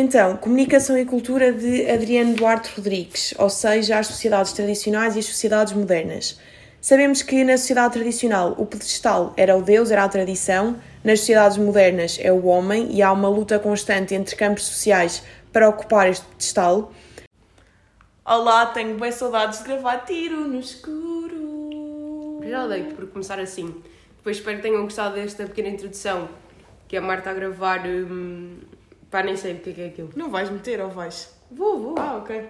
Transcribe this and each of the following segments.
Então, Comunicação e Cultura de Adriano Duarte Rodrigues, ou seja, as sociedades tradicionais e as sociedades modernas. Sabemos que na sociedade tradicional o pedestal era o Deus, era a tradição, nas sociedades modernas é o homem e há uma luta constante entre campos sociais para ocupar este pedestal. Olá, tenho bem saudades de gravar tiro no escuro. Já odeio por começar assim. Depois espero que tenham gostado desta pequena introdução que a Marta a gravar. Hum, pá, nem sei o que é, que é aquilo. Não vais meter ou vais? Vou, vou. Ah, ok.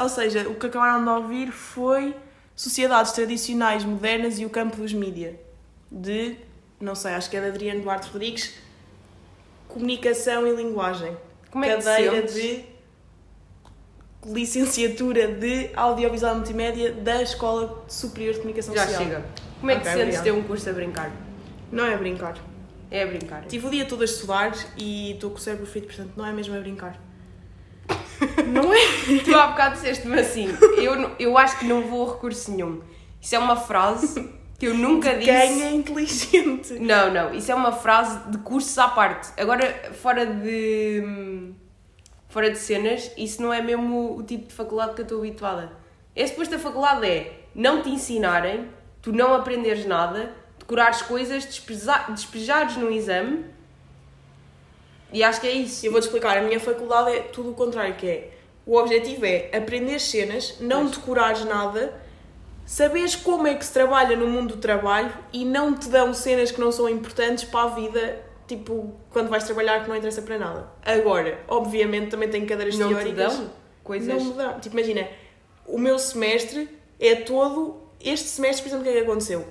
Ou seja, o que acabaram de ouvir foi Sociedades Tradicionais Modernas e o Campo dos Mídia, de, não sei, acho que é de Adriano Duarte Rodrigues, Comunicação e Linguagem. Como é que Cadeira de Licenciatura de Audiovisual e Multimédia da Escola Superior de Comunicação Já Social. chega. Como é que Ok, te sentes ter um curso a brincar? Não é brincar. É a brincar. Tive o dia todo a estudar e estou com o cérebro feito, portanto não é mesmo a brincar. não é? Tu há bocado disseste-me assim, eu, eu acho que não vou a recurso nenhum. Isso é uma frase que eu nunca disse. Quem é inteligente? Não, não, isso é uma frase de cursos à parte. Agora, fora de. fora de cenas, isso não é mesmo o tipo de faculdade que eu estou habituada. É suposto a faculdade é não te ensinarem, tu não aprenderes nada, decorares coisas, despesa- despejares no exame. E acho que é isso. Eu vou-te explicar, a minha faculdade é tudo o contrário, que é o objetivo é aprender cenas, não Pois. decorares nada, saberes como é que se trabalha no mundo do trabalho e não te dão cenas que não são importantes para a vida, tipo, quando vais trabalhar que não interessa para nada. Agora, obviamente também tem cadeiras não te teóricas. dão coisas. Não me dão. Tipo, imagina, o meu semestre é todo. Este semestre, por exemplo, o que é que aconteceu?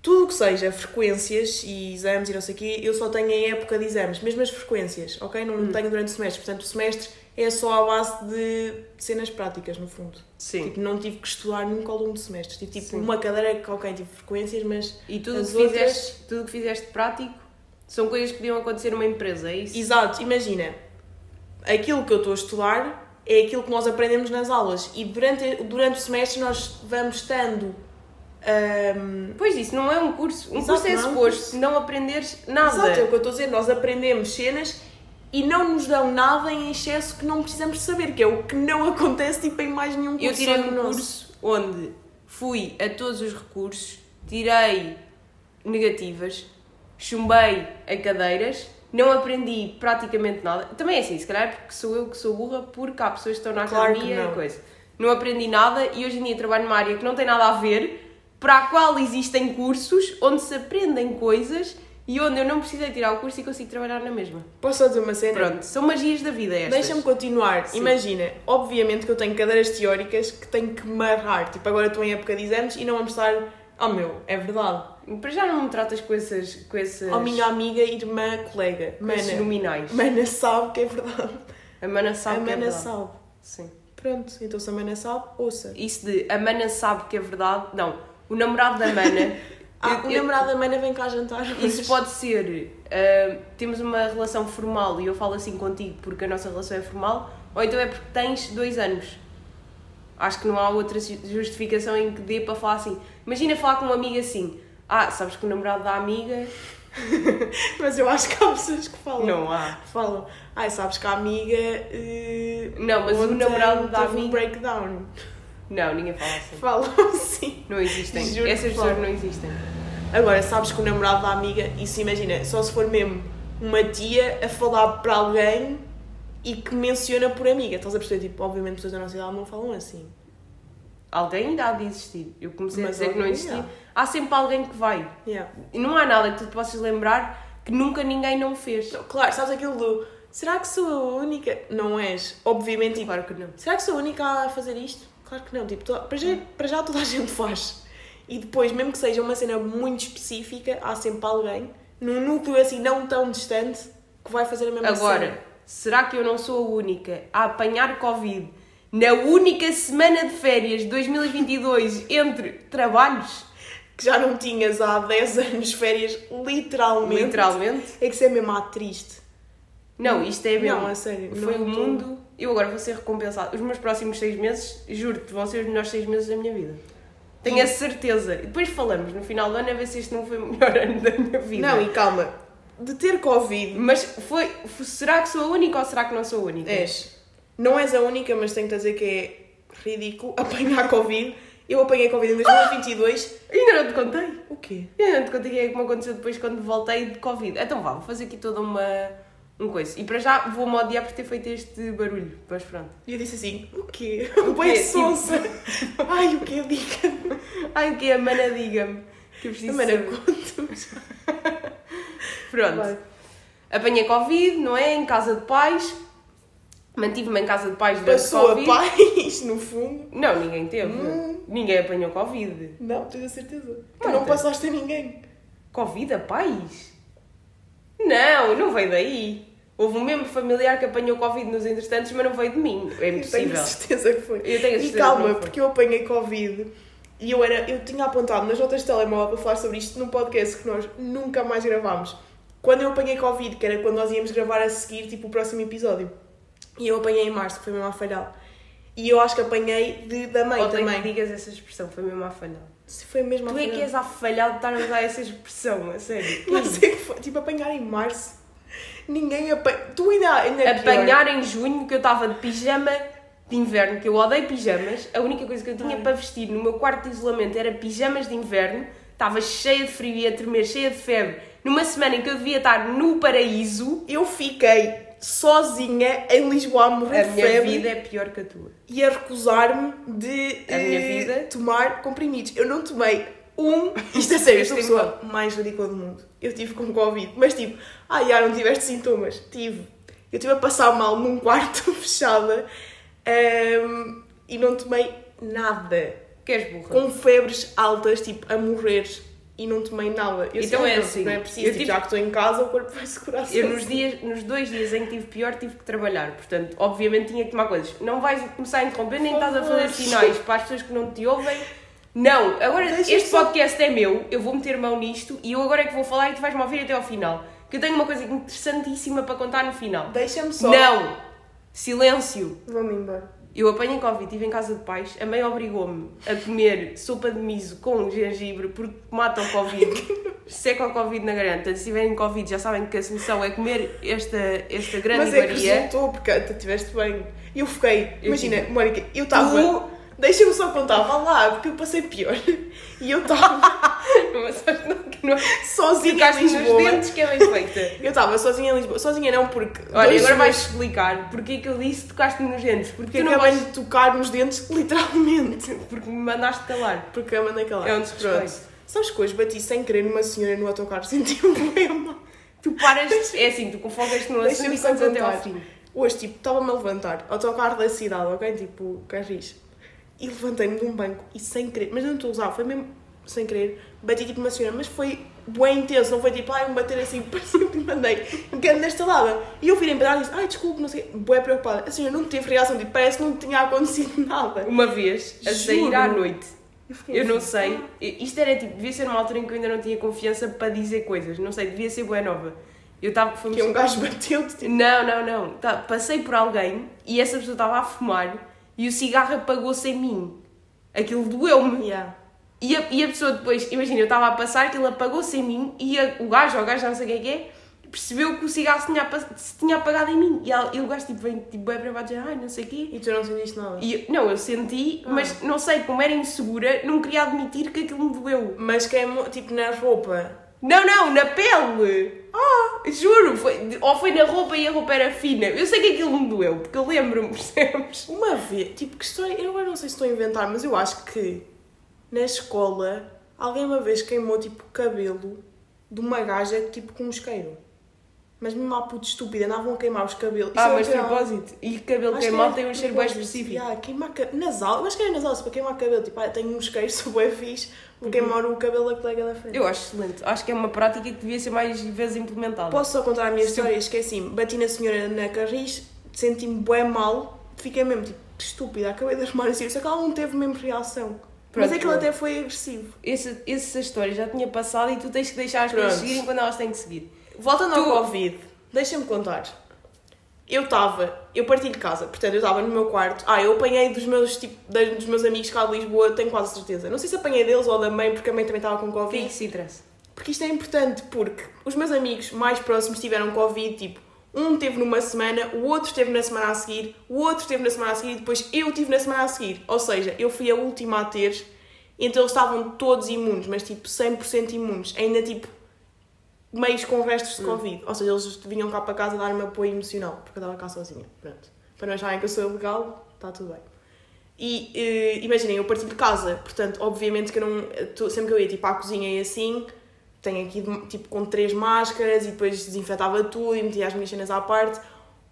Tudo o que seja frequências e exames e não sei o quê, eu só tenho em época de exames, mesmo as frequências, ok? Não Hum. tenho durante o semestre. Portanto, o semestre é só à base de cenas práticas, no fundo. Sim. Tipo, não tive que estudar nunca ao longo do semestre. Tive tipo Sim. uma cadeira que, ok, tive frequências, mas. E tudo o que outras- fizeste, tudo o que fizeste prático são coisas que podiam acontecer numa empresa, é isso? Exato, imagina, aquilo que eu estou a estudar é aquilo que nós aprendemos nas aulas e durante, durante o semestre nós vamos estando. Ahm, Pois isso não é um curso. Um Exato, curso é não é um suposto não aprenderes nada. Exato, é o que eu estou a dizer, nós aprendemos cenas e não nos dão nada em excesso que não precisamos saber, que é o que não acontece tipo, em mais nenhum curso. Eu tirei um curso onde fui a todos os recursos, tirei negativas, chumbei a cadeiras, não aprendi praticamente nada. Também é assim, se calhar é porque sou eu que sou burra, porque há pessoas que estão na Claro academia e coisa. Não aprendi nada e hoje em dia trabalho numa área que não tem nada a ver, para a qual existem cursos onde se aprendem coisas e onde eu não precisei tirar o curso e consigo trabalhar na mesma. Posso só dizer uma cena? Pronto, são magias da vida estas. Deixa-me continuar. Sim. Imagina, obviamente que eu tenho cadeiras teóricas que tenho que marrar. Tipo, agora estou em época de exames e não vamos estar. Oh meu, é verdade. Para já não me tratas com essas... Com essas... Oh, minha amiga, irmã, colega. com Mana. nominais. Mana sabe que é verdade. A mana sabe a que é Mana verdade. sabe. Sim. Pronto, então se a Mana sabe, ouça. Isso de a mana sabe que é verdade. Não, o namorado da mana. Ah, eu- o eu- namorado da Mana vem cá jantar. Isso pode ser. ah, temos uma relação formal e eu falo assim contigo porque a nossa relação é formal, ou então é porque tens dois anos. Acho que não há outra ju- justificação em que dê para falar assim. Imagina falar com uma amiga assim. Ah, sabes que o namorado da amiga. Mas eu acho que há pessoas que falam. Não há. Falam. Ai, sabes que a amiga. eh, Não, mas o namorado da teve um amiga- breakdown. Não, ninguém fala assim. Falam sim. Não existem. Juro Essas pessoas falam. não existem. Agora, sabes que o namorado da amiga, isso imagina, só se for mesmo uma tia a falar para alguém e que menciona por amiga. Estás a perceber? Tipo, obviamente pessoas da nossa idade não falam assim. Alguém ainda há de existir. Eu comecei Mas a dizer que não existia. há. Há sempre alguém que vai. Yeah. E não há nada que tu te possas lembrar que nunca ninguém não fez. Claro, sabes aquilo do. Será que sou a única? Não és. Obviamente, tipo, Claro que não. será que sou a única a fazer isto? Claro que não. Tipo, to- para, já, para já toda a gente faz. E depois, mesmo que seja uma cena muito específica, há sempre alguém, num núcleo assim não tão distante, que vai fazer a mesma cena. Agora, será que eu não sou a única a apanhar Covid na única semana de férias de 2022 entre trabalhos? que já não tinhas há 10 anos férias, literalmente. Literalmente? É que isso é mesmo ah, triste. Não, isto é mesmo. Não, a sério. Foi o mundo. Eu agora vou ser recompensado. Os meus próximos seis meses, juro-te, vão ser os melhores seis meses da minha vida. Tenho a certeza. E depois falamos no final do ano a ver se este não foi o melhor ano da minha vida. Não, e calma. de ter Covid. Mas foi, f- será que sou a única ou será que não sou a única? És. Não és a única, mas tenho que dizer que é ridículo apanhar Covid. Eu apanhei Covid em 2022. Ainda não te contei. O quê? Eu ainda não te contei o que é que me aconteceu depois quando voltei de Covid. Então vá, vou fazer aqui toda uma. Um coisa. E para já vou-me odiar por ter feito este barulho. Mas pronto. E eu disse assim, o quê? O quê? sonsa. Ai, o quê? Diga-me. Ai, o que é? A mana, diga-me. Que eu preciso Mana, saber. conta-me. Pronto. Vai. Apanhei Covid, não é? Em casa de pais. Mantive-me em casa de pais durante Passou a Covid. paz, no fundo. Não, ninguém teve. Hum. Ninguém apanhou Covid. Não, tenho a certeza. Tu Marta. não passaste a ninguém. Covid a pais? Não, não veio daí. Houve um membro familiar que apanhou Covid nos entretantos, mas não veio de mim. É Eu tenho impossível. a certeza que foi. Eu tenho a E certeza que calma, porque eu apanhei Covid e eu, era, eu tinha apontado nas notas de telemóvel para falar sobre isto num podcast que nós nunca mais gravámos. Quando eu apanhei Covid, que era quando nós íamos gravar a seguir, tipo, o próximo episódio. E eu apanhei em março, que foi mesmo a falhar. E eu acho que apanhei de, da mãe Odeio também. que digas essa expressão, foi mesmo a falhar. Se foi mesmo a Tu é que és a falhar de estar a usar essa expressão, a sério. Não sei que foi. Tipo, apanhar em março. Ninguém apanha. Tu ainda, ainda é pior. Apanhar em junho que eu estava de pijama de inverno, que eu odeio pijamas. A única coisa que eu tinha Ai. para vestir no meu quarto de isolamento era pijamas de inverno. Estava cheia de frio e a tremer, cheia de febre. Numa semana em que eu devia estar no paraíso, Eu fiquei sozinha em Lisboa a morrer a de minha febre. vida é pior que a tua. e a recusar-me de A minha eh, vida? tomar comprimidos. Eu não tomei um. Isto é sério, eu sou a pessoa mais ridícula do mundo. Eu tive com Covid, mas tipo, ah, já não tiveste sintomas. Tive. Eu estive a passar mal num quarto fechada ehm, e não tomei nada. Que és burra. Com febres altas, tipo, a morrer. E não tomei nada. Eu Então sei, é não, assim, Não é preciso, tipo, tive- já que estou em casa, o corpo vai segurar Eu nos, dias, nos dois dias em que tive pior tive que trabalhar, portanto, obviamente tinha que tomar coisas. Não vais começar a interromper, nem Por estás a fazer sinais para as pessoas que não te ouvem. Não, agora Deixa este só- podcast é meu, eu vou meter mão nisto e eu agora é que vou falar e tu vais-me ouvir até ao final. Que eu tenho uma coisa interessantíssima para contar no final. Deixa-me só. Não! Silêncio! Vou-me embora. Eu apanhei Covid, estive em casa de pais, a mãe obrigou-me a comer sopa de miso com gengibre porque mata o Covid, seca o Covid na garganta. Se tiverem Covid já sabem que a solução é comer esta, esta grande Mas é que resultou, porque tu estiveste bem. Eu fiquei, Eu imagina, tive. Mónica, eu estava. Deixa-me só contar, vá lá, porque eu passei pior. E eu estava não sozinha em nos Lisboa. dentes que é bem feita. Eu estava sozinha em Lisboa. Sozinha não, porque. Olha, agora vais explicar porque é que eu disse que tocaste-me nos dentes. Porque não vais... de tocar nos dentes, literalmente. Porque me mandaste calar. Porque eu mandei calar. É um desrespeito. Pronto. Sabes que hoje bati sem querer numa senhora no autocarro, senti um poema. Tu paras... É assim, tu confocas no assunto e contas até ao fim. Hoje, tipo, estava-me a levantar, autocarro da cidade, ok? Tipo, Carris. E levantei-me de um banco e sem querer, mas eu não estou a usar, foi mesmo sem querer, bati tipo uma senhora, mas foi bem intenso, não foi tipo, ai, um bater assim, parecia que me mandei um bocado nesta lada. E eu virei para ela e disse, ai, desculpe, não sei, bué preocupada. A senhora não teve reação, tipo, parece que não tinha acontecido nada. Uma vez, a sair Juro. à noite, fiquei eu não assim, sei, isto era tipo, devia ser uma altura em que eu ainda não tinha confiança para dizer coisas, não sei, devia ser boa nova. Eu estava, Que um gajo bateu-te, tipo, Não, não, não, tá, passei por alguém e essa pessoa estava a fumar e o cigarro apagou-se em mim. Aquilo doeu-me. yeah. E a, e a pessoa depois, imagina, eu estava a passar, aquilo apagou-se em mim e a- o gajo, ou o gajo, não sei quem é que é, percebeu que o cigarro se tinha, se tinha apagado em mim. E, ela- e o gajo tipo, vem tipo, bem para dizer, ai, não sei o quê. E tu não sentiste nada. E eu- não, eu senti, Ah. mas não sei, como era insegura, não queria admitir que aquilo me doeu. Mas queimou, tipo, na roupa. Não, não, na pele! Ah, juro, foi, ou foi na roupa e a roupa era fina. Eu sei que aquilo me doeu, porque eu lembro-me, percebes? Uma vez, tipo, que história, eu agora não sei se estou a inventar, mas eu acho que na escola alguém uma vez queimou, tipo, o cabelo de uma gaja, tipo, com um isqueiro. Mas mesmo a puta estúpida, andavam a queimar os cabelos. Isso Ah, é mas de literal. propósito. E cabelo Acho que queimado era tem um cheiro bem específico. Yeah, queimar ca... nasal, eu acho que era nasal, se para queimar cabelo, tipo, ah, tenho um sou bem fixe, vou queimar o cabelo da colega da frente. Uhum. Eu acho excelente. Acho que é uma prática que devia ser mais vezes implementada. Posso só contar a minha história? Esqueci-me. Bati na senhora na Carris, senti-me bué mal, fiquei mesmo tipo, que estúpida, acabei de arrumar assim. Só que ela não teve mesmo reação. Mas Pronto, é que ele pronto. até foi agressivo. Esse, essa história já tinha passado e tu tens que deixar as pessoas seguirem quando elas têm que seguir. Voltando Tu- ao Covid, deixa-me contar. Eu estava, eu parti de casa, portanto eu estava no meu quarto. Ah, eu apanhei dos meus, tipo, dos meus amigos cá de Lisboa, tenho quase certeza. Não sei se apanhei deles ou da mãe, porque a mãe também estava com Covid. isso interessa? porque isto é importante, porque os meus amigos mais próximos tiveram Covid, tipo, um teve numa semana, o outro teve na semana a seguir, o outro teve na semana a seguir e depois eu tive na semana a seguir. Ou seja, eu fui a última a ter, então eles estavam todos imunes, mas tipo 100% imunes. Ainda tipo meios com restos de Covid. Ou seja, eles vinham cá para casa dar-me apoio emocional, porque eu estava cá sozinha. Pronto. Para não acharem que eu sou ilegal, está tudo bem. E eh, imaginem, eu parti de casa, portanto, obviamente que eu não. Sempre que eu ia tipo à cozinha e assim, tenho aqui tipo com três máscaras e depois desinfetava tudo e metia as minhas cenas à parte.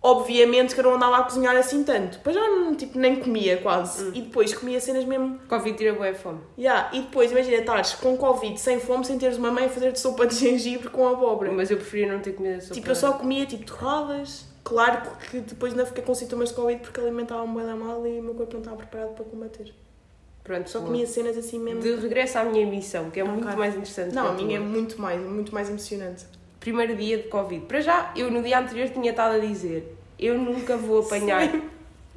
Obviamente que eu não andava a cozinhar assim tanto. Depois já não, tipo, nem comia quase. E depois comia cenas mesmo. Covid tira boa fome. Yeah. E depois, imagina, estares com Covid, sem fome, sem teres uma mãe a fazer-te sopa de gengibre com abóbora. Mas eu preferia não ter comido sopa. Tipo, eu só comia tipo torradas. Claro que depois ainda fiquei com sintomas de Covid porque alimentava-me bem mal e o meu corpo não estava preparado para combater. Pronto, Só comia cenas assim mesmo. De regresso à minha emissão, que é muito mais interessante. Não, a minha é muito mais, muito mais emocionante. Primeiro dia de Covid. Para já, eu no dia anterior tinha estado a dizer: eu nunca vou apanhar.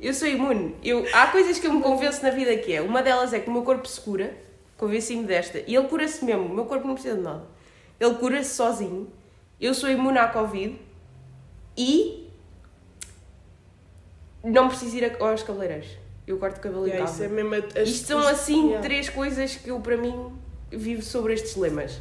Eu sou imune. Eu, há coisas que eu me convenço na vida que é. Uma delas é que o meu corpo se cura. Convenci-me desta. E ele cura-se mesmo. O meu corpo não precisa de nada. Ele cura-se sozinho. Eu sou imune à Covid. E. Não preciso ir aos cabeleireiros. Eu corto o cabelo em Yeah, casa. isso é Isto são assim yeah. três coisas que eu, para mim, vivo sobre estes lemas.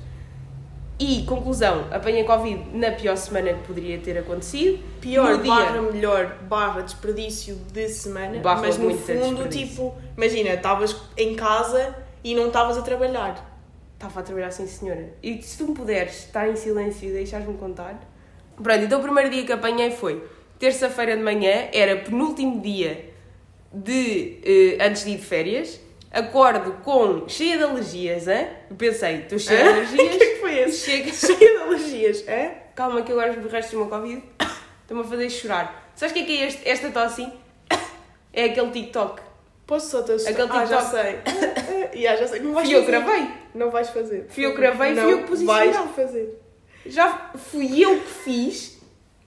E, conclusão, apanhei Covid na pior semana que poderia ter acontecido. Pior, No dia- barra melhor, barra desperdício de semana. Barra mas no muito fundo, tipo, imagina, estavas em casa e não estavas a trabalhar. Estava a trabalhar assim, senhora. E se tu me puderes estar em silêncio e deixares-me contar. Pronto, então o primeiro dia que apanhei foi terça-feira de manhã, era penúltimo dia de eh, antes de ir de férias. Acordo com cheia de alergias, hein? Pensei, estou cheia de alergias. Chega. Cheia de alergias, é? Calma que agora os restos do meu Covid estão-me a fazer chorar. Sabes o que é que é este, esta tosse? É aquele TikTok. Posso só te assustar? Aquele Ah, já TikTok. sei. yeah, já sei. Não vais Fui eu que gravei. Não vais fazer. Fui eu que gravei, fui eu que posicionei. vais fazer. Já fui eu que fiz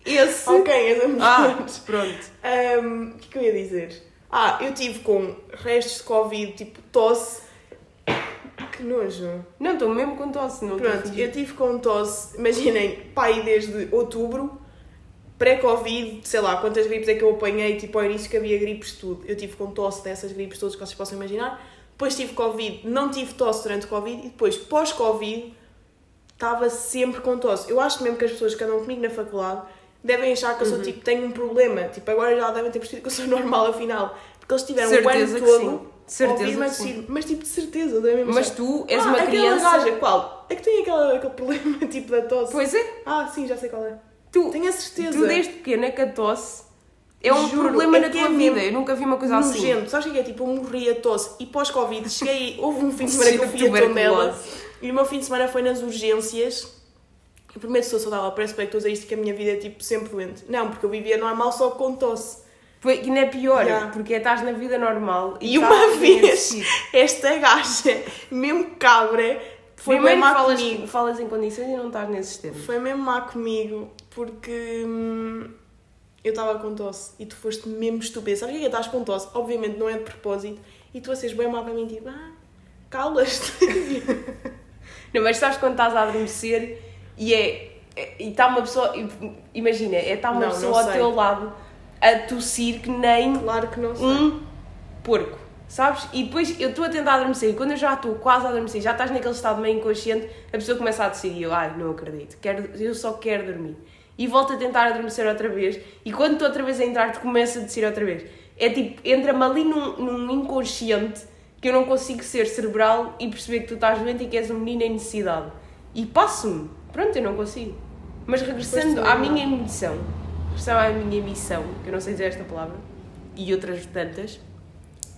esse. Ok, és a melhor. Ah, pronto. O que é que eu ia dizer? Ah, eu tive com restos de Covid, tipo tosse. Que nojo. Não, estou mesmo com tosse. Não Pronto, eu tive com tosse, imaginem, pai, desde outubro, pré-Covid, sei lá quantas gripes é que eu apanhei, tipo ao início que havia gripes tudo. Eu tive com tosse dessas gripes todas que vocês possam imaginar. Depois tive Covid, não tive tosse durante o Covid e depois, pós-Covid, estava sempre com tosse. Eu acho mesmo que as pessoas que andam comigo na faculdade devem achar que eu sou Uhum. tipo, tenho um problema. Tipo, agora já devem ter percebido que eu sou normal afinal. Porque eles tiveram o Certeza ano que todo. Certeza tossir. Mas tipo, de certeza, devem Mas tu és ah, uma criança. gaja, qual? É que tem aquela, aquele problema tipo da tosse. Pois é, Ah, sim, já sei qual é. tu, Tenho a certeza. tu desde pequena que a tosse é um Juro, problema é na tua é vida. Eu nunca vi uma coisa assim. Nojento. Sabes o que é? Tipo, eu morri a tosse e pós-Covid cheguei. Houve um fim de semana que eu fui a. Tondela e o meu fim de semana foi nas urgências. Eu prometo que sou saudável, parece bem que estou a dizer isto que a minha vida é tipo sempre doente. Não, porque eu vivia normal só com tosse. Foi, que ainda é pior, Yeah. porque estás na vida normal E estás uma a vez, esta gaja, mesmo cabra, foi Primeiro má falas, comigo. falas em condições e não estás nesses termos. Foi mesmo má comigo porque hum, eu estava com tosse e tu foste mesmo estúpida. Sabes o que é que estás com tosse? Obviamente não é de propósito e tu a seres bem má para mim, tipo, ah, calas-te. Não, mas sabes quando estás a adormecer e é. é- E está uma pessoa. Imagina, é está uma Não, pessoa não ao teu lado a tossir que nem claro que sei. um porco, sabes? E depois eu estou a tentar adormecer e quando eu já estou quase a adormecer, já estás naquele estado meio inconsciente, a pessoa começa a e eu, ai, não acredito, quero, eu só quero dormir. E volto a tentar adormecer outra vez e quando estou outra vez a entrar, tu começa a descer outra vez. É tipo, entra-me ali num, num inconsciente que eu não consigo ser cerebral e perceber que tu estás doente e que és um menino em necessidade. E passo-me. Pronto, eu não consigo. Mas regressando à minha missão, regressando à minha missão, que eu não sei dizer esta palavra, e outras tantas,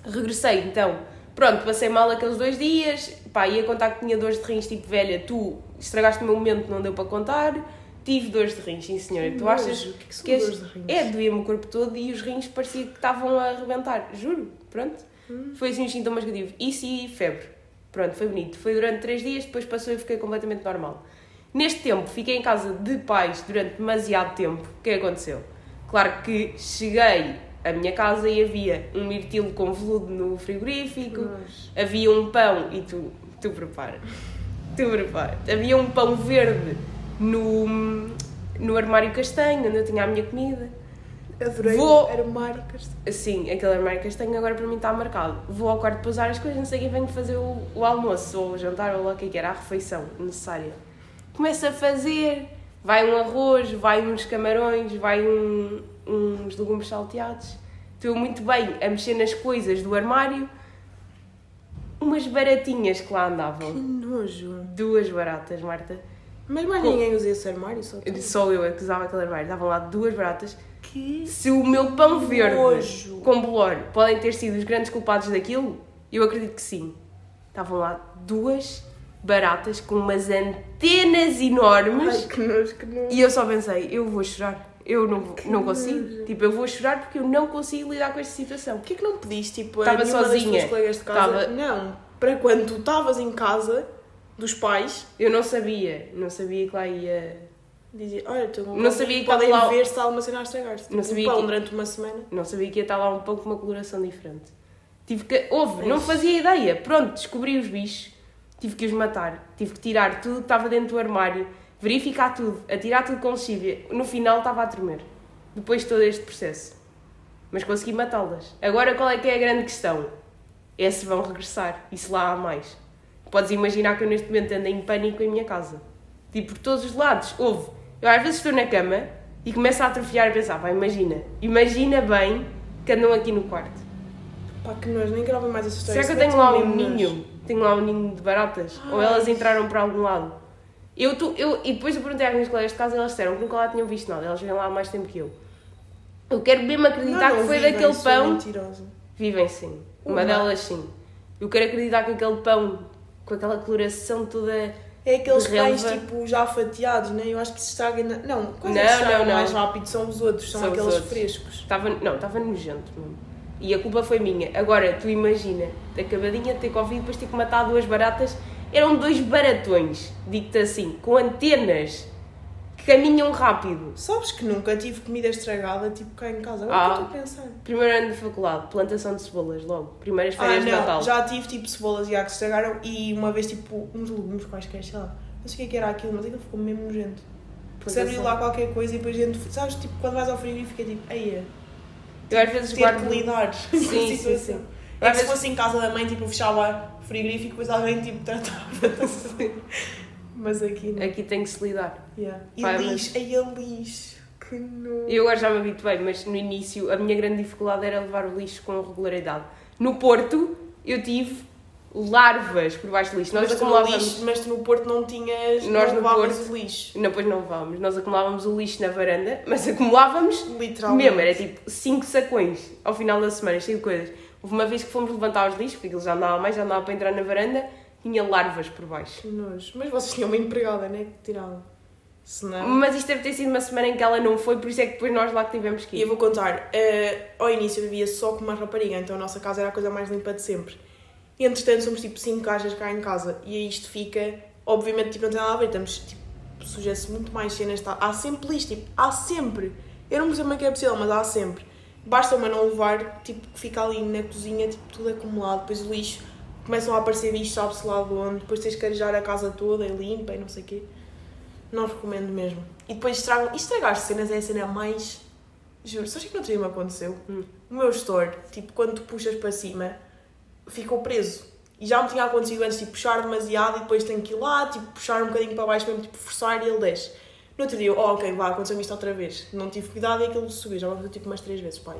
regressei então. Pronto, passei mal aqueles dois dias, pá, ia contar que tinha dores de rins tipo velha, tu estragaste o meu momento, não deu para contar, tive dores de rins, sim senhora. Tu nojo, achas que é que que? É, doía-me o corpo todo e os rins parecia que estavam a arrebentar, juro, pronto. Hum. Foi assim os sintomas que eu tive. Isso e febre. Pronto, foi bonito. Foi durante três dias, depois passou e fiquei completamente normal. Neste tempo, fiquei em casa de pais durante demasiado tempo. O que é que aconteceu? Claro que cheguei à minha casa e havia um mirtilo com veludo no frigorífico, Nojo. havia um pão e tu, tu prepara. Estou preparada. Havia um pão verde no, no armário castanho, onde eu tinha a minha comida. Adorei Vou- armário castanho. Sim, aquele armário castanho agora para mim está marcado. Vou ao quarto pousar as coisas, não sei quem venho fazer o, o almoço, ou o jantar, ou lá o que é que era, a refeição necessária. Começo a fazer, vai um arroz, vai uns camarões, vai um- uns legumes salteados. Estou muito bem a mexer nas coisas do armário. Umas baratinhas que lá Que andavam. nojo. Duas baratas, Marta. Mas mais Com- ninguém usa esse armário, só tu. Só eu é que usava aquele armário. Estavam lá duas baratas. Que Se o meu pão verde nojo. com bolor podem ter sido os grandes culpados daquilo, eu acredito que sim. Estavam lá duas baratas com umas antenas enormes Ai, que nojo, que nojo. e eu só pensei, eu vou chorar. Eu não, Que não consigo. nojo. Tipo, eu vou chorar porque eu não consigo lidar com esta situação. Porquê que não pediste, tipo, a Tava nenhuma das sozinha. colegas de casa? Tava- Não, para quando tu estavas em casa dos pais, Eu não sabia, não sabia que lá ia. dizia, olha, estou com Não sabia que podem estava lá- ver se há uma cena a estragar-se. Tipo, Não um sabia pão que- durante uma semana. Não sabia que ia estar lá um pão com uma coloração diferente. Tive que. Houve, não fazia ideia. Pronto, descobri os bichos, tive que os matar. Tive que tirar tudo que estava dentro do armário, verificar tudo, atirar tudo com lexívia. No final estava a tremer. Depois de todo este processo. Mas consegui matá-las. Agora qual é que é a grande questão? É se vão regressar e se lá há mais. Podes imaginar que eu neste momento ando em pânico em minha casa. Tipo, por todos os lados. Houve. Eu às vezes estou na cama e começo a atrofiar e pensar, pá, imagina. Imagina bem que andam aqui no quarto. Pá, que nojo, nem quero ouvir mais essa história. Será que eu Isso tenho lá um ninho? Tenho lá um ninho de baratas? Ou Ai. elas entraram para algum lado? Eu, tu, eu, e depois eu perguntei às minhas colegas de casa e elas disseram que nunca lá tinham visto nada. Elas vêm lá há mais tempo que eu. Eu quero mesmo acreditar Não, que não foi vivem, daquele sou pão. mentirosa. Vivem sim. Uma Uma. delas sim. Eu quero acreditar que aquele pão, com aquela coloração toda. É aqueles pães, tipo, já fatiados, né? Eu acho que se estraga... na- Não, quase Não, que não, não. mais rápido são os outros, são, São aqueles outros. frescos. Estava, não, estava nojento mesmo. E a culpa foi minha. Agora, tu imagina, acabadinha de ter Covid, depois ter que matar duas baratas. Eram dois baratões, digo-te assim, com antenas, que caminham rápido. Sabes que nunca tive comida estragada, tipo, cá em casa. Agora Ah. estou a pensar. Primeiro ano de faculdade, plantação de cebolas, logo. Primeiras Ah, férias de não, Natal. já tive tipo cebolas e que se estragaram e uma vez tipo uns legumes quaisquer, sei lá. Não sei o que é era aquilo, mas aquilo ficou mesmo nojento. Porque se abriu lá qualquer coisa e depois a gente, sabes, tipo, quando vais ao frigorífico é tipo, eia, Eu às vezes ter guardo... que lidar com a Sim, sim, situação. sim. É que se fosse em casa da mãe, tipo, eu fechava o frigorífico e depois alguém tipo tratava assim. Mas aqui não. Aqui tem que se lidar. Yeah. E Pá, lixo, eia lixo. Que nojo. Eu agora já me habituei, mas no início a minha grande dificuldade era levar o lixo com regularidade. No Porto, eu tive larvas por baixo do lixo. Nós mas, acumulávamos... lixo, mas tu no Porto não tinhas. Nós não no Porto- o lixo. Não, pois não levávamos. Nós acumulávamos o lixo na varanda, mas acumulávamos Literalmente. mesmo. Era tipo 5 sacões ao final da semana, cheio de coisas. Houve uma vez que fomos levantar os lixos, porque aquilo já andava mais, já andava para entrar na varanda, tinha larvas por baixo. Que nojo. Mas vocês tinham uma empregada, né? Que tiravam. Se não. Mas isto deve ter sido uma semana em que ela não foi, por isso é que depois nós lá que tivemos que E eu ir. vou contar. eh, ao início eu vivia só com uma rapariga, então a nossa casa era a coisa mais limpa de sempre. E entretanto somos tipo 5 caixas cá em casa. E aí isto fica. Obviamente, tipo, não tem nada a ver. Estamos tipo. Suja-se muito mais cenas. Tá? Há sempre lixo, tipo, há sempre. Eu não percebo como é que é possível, mas há sempre. Basta uma não levar, tipo, que fica ali na cozinha, tipo, tudo acumulado. Depois o lixo. Começam a aparecer bichos, sabe-se lá de onde. Depois tens que arejar a casa toda e limpa e não sei o quê. Não recomendo mesmo. E depois estragam. E estragar cenas é a cena mais. Juro, sabes o que no outro dia me aconteceu? Hum. O meu store, tipo, quando tu puxas para cima, ficou preso. E já me tinha acontecido antes, tipo, puxar demasiado e depois tenho que ir lá, tipo, puxar um bocadinho para baixo mesmo, tipo, forçar e ele desce. No outro dia, eu, oh, ok, vá, aconteceu-me isto outra vez. Não tive cuidado e aquilo subiu. Já aconteceu, tipo, umas três vezes, pai.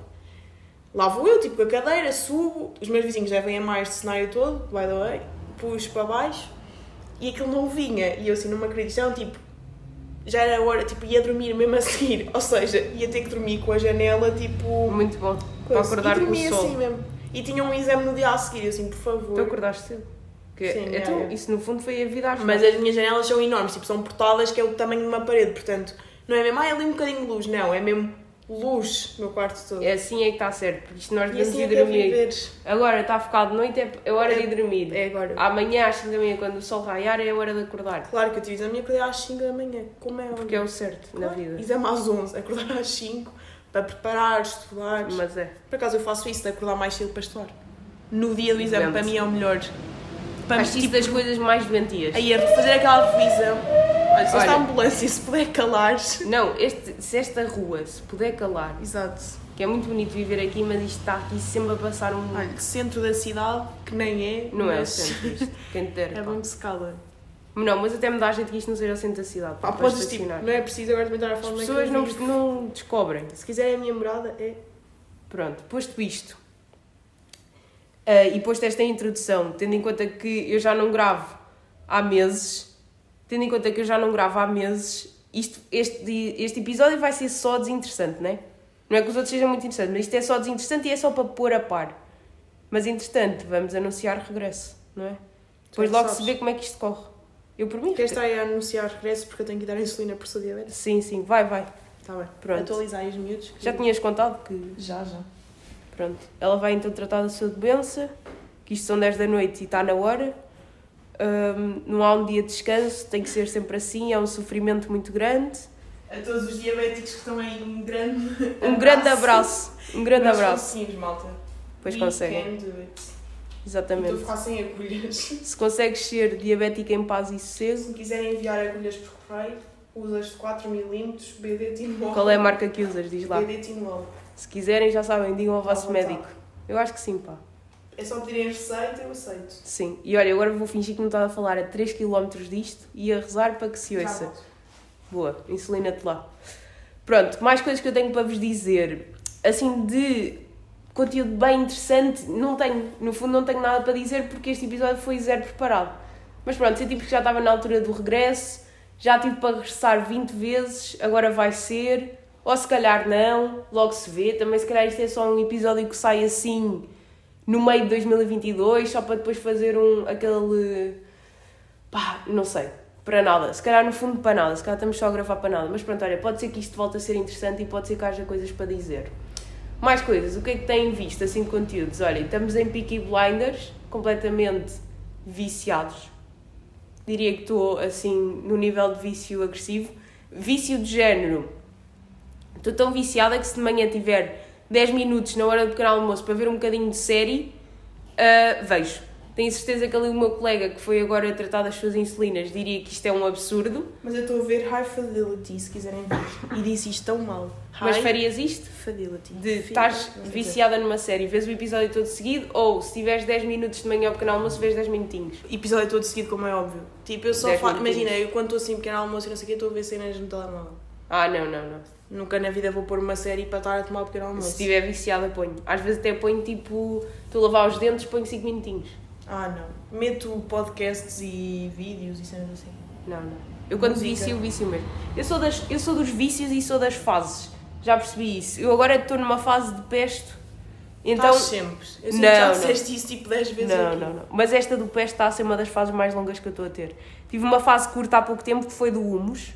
Lá vou eu, tipo, com a cadeira, subo, os meus vizinhos já vêm a mais cenário todo, by the way, puxo para baixo e aquilo não vinha. E eu assim, numa acreditação, tipo, já era hora, tipo, ia dormir mesmo a seguir. Ou seja, ia ter que dormir com a janela, tipo. Muito bom. Para acordar com o dormia sol. assim mesmo. E tinha um exame no dia a seguir, eu assim, por favor. Tu acordaste cedo. Que, Sim, então, é, é. isso no fundo foi a vida às Mas as minhas janelas são enormes, tipo, são portadas que é o tamanho de uma parede, portanto, não é mesmo, ah, ali um bocadinho de luz, não, é mesmo luz no quarto todo. É assim é que está certo, porque isto nós E devemos assim é é dormir. Agora está focado de noite, é é hora de ir dormir. É agora. Amanhã às 5 da manhã, quando o sol raiar, é hora de acordar. Claro que eu tive a minha acordar às 5 da manhã, como é Porque é o certo na Claro. vida. Exame às 11, acordar às 5 para preparar, estudar. Mas é. Por acaso eu faço isso, de acordar mais cedo para estudar. No dia do exame, para mim é o melhor. Acho isso tipo, das coisas mais doentias. aí a fazer aquela revisão. Olha, se Olha. esta ambulância se puder calar. Não, este, se esta rua se puder calar, Exato. que é muito bonito viver aqui, mas isto está aqui sempre a passar um. Olha, centro da cidade, que nem é. não é o mas centro isto. Quem te dera. É bom se cala. Não, mas até me dá jeito que isto não seja o centro da cidade. Pá, para podes tipo, estacionar. não é preciso agora também estar a As falar pessoas não, não descobrem. Se quiserem a minha morada, é. Pronto, posto isto. ah, e posto esta introdução, tendo em conta que eu já não gravo há meses, tendo em conta que eu já não gravo há meses, isto, este, este episódio vai ser só desinteressante, não é? Não é que os outros sejam muito interessantes, mas isto é só desinteressante e é só para pôr a par. Mas entretanto, vamos anunciar regresso, não é? Depois Tu logo sabes. se vê como é que isto corre. Eu por mim. Queres estar aí a anunciar regresso porque eu tenho que dar insulina por sua diabetes? Sim, sim, vai, vai. Está bem. Pronto. Atualizar os miúdos. que- Já tinhas contado que Já, já. Pronto. Ela vai então tratar da sua doença, que isto são 10 da noite e está na hora. Hum, não há um dia de descanso, tem que ser sempre assim, é um sofrimento muito grande. A todos os diabéticos que estão aí, um grande. Um grande abraço, um grande Nós abraço. conseguimos, malta. Pois We conseguem, it. Estou a exatamente. ficar sem agulhas. Se consegues ser diabética em paz e sossego, Se quiserem enviar agulhas por correio, usas de 4mm, BD Tinol. qual é a marca que usas? Diz lá. BD Tinol. Se quiserem, já sabem, digam ao vosso vontade. médico. Eu acho que sim, pá. É só pedirem receita, eu aceito. Sim. E olha, agora vou fingir que não estava a falar a 3 km disto e a rezar para que se ouça. Boa, insulina-te lá. Pronto, mais coisas que eu tenho para vos dizer. Assim, de conteúdo bem interessante, não tenho. No fundo, não tenho nada para dizer porque este episódio foi zero preparado. Mas pronto, senti porque já estava na altura do regresso, já tive para regressar 20 vezes, agora vai ser. Ou se calhar não, logo se vê. Também, se calhar, isto é só um episódio que sai assim no meio de 2022, só para depois fazer um aquele. pá, não sei para nada. Se calhar no fundo para nada, se calhar estamos só a gravar para nada. Mas pronto, olha, pode ser que isto volte a ser interessante e pode ser que haja coisas para dizer. Mais coisas, o que é que têm visto assim de conteúdos? Olha, estamos em Peaky Blinders, completamente viciados. Diria que estou assim no nível de vício agressivo. Vício de género. Estou tão viciada que se de manhã tiver 10 minutos na hora do pequeno almoço para ver um bocadinho de série, ah, vejo. Tenho certeza que ali o meu colega que foi agora tratar das suas insulinas diria que isto é um absurdo. Mas eu estou a ver High Fidelity, se quiserem ver. E disse isto tão mal. Mas High farias isto? Fidelity. De estás viciada numa série, vês o episódio todo seguido, ou se tiveres 10 minutos de manhã ao pequeno almoço, vês 10 minutinhos. Episódio todo seguido, como é óbvio. Tipo, eu só minutinhos. Imagina, eu quando estou assim pequeno almoço e não sei o que, estou a ver cenas no telemóvel. Ah, não, não, não. Nunca na vida vou pôr uma série para estar a tomar o pequeno almoço. Se estiver viciada, ponho. Às vezes até ponho tipo, estou a lavar os dentes, ponho 5 minutinhos. Ah, não. Meto podcasts e vídeos e cenas assim. Não, não. Eu quando Música. vicio, vício mesmo. Eu sou, das, eu sou dos vícios e sou das fases. Já percebi isso. Eu agora estou numa fase de pesto. Então. Sempre. Eu Não, já não. disseste isso tipo 10 vezes Não, aqui. não, não. Mas esta do pesto está a ser uma das fases mais longas que eu estou a ter. Tive uma fase curta há pouco tempo que foi do humus.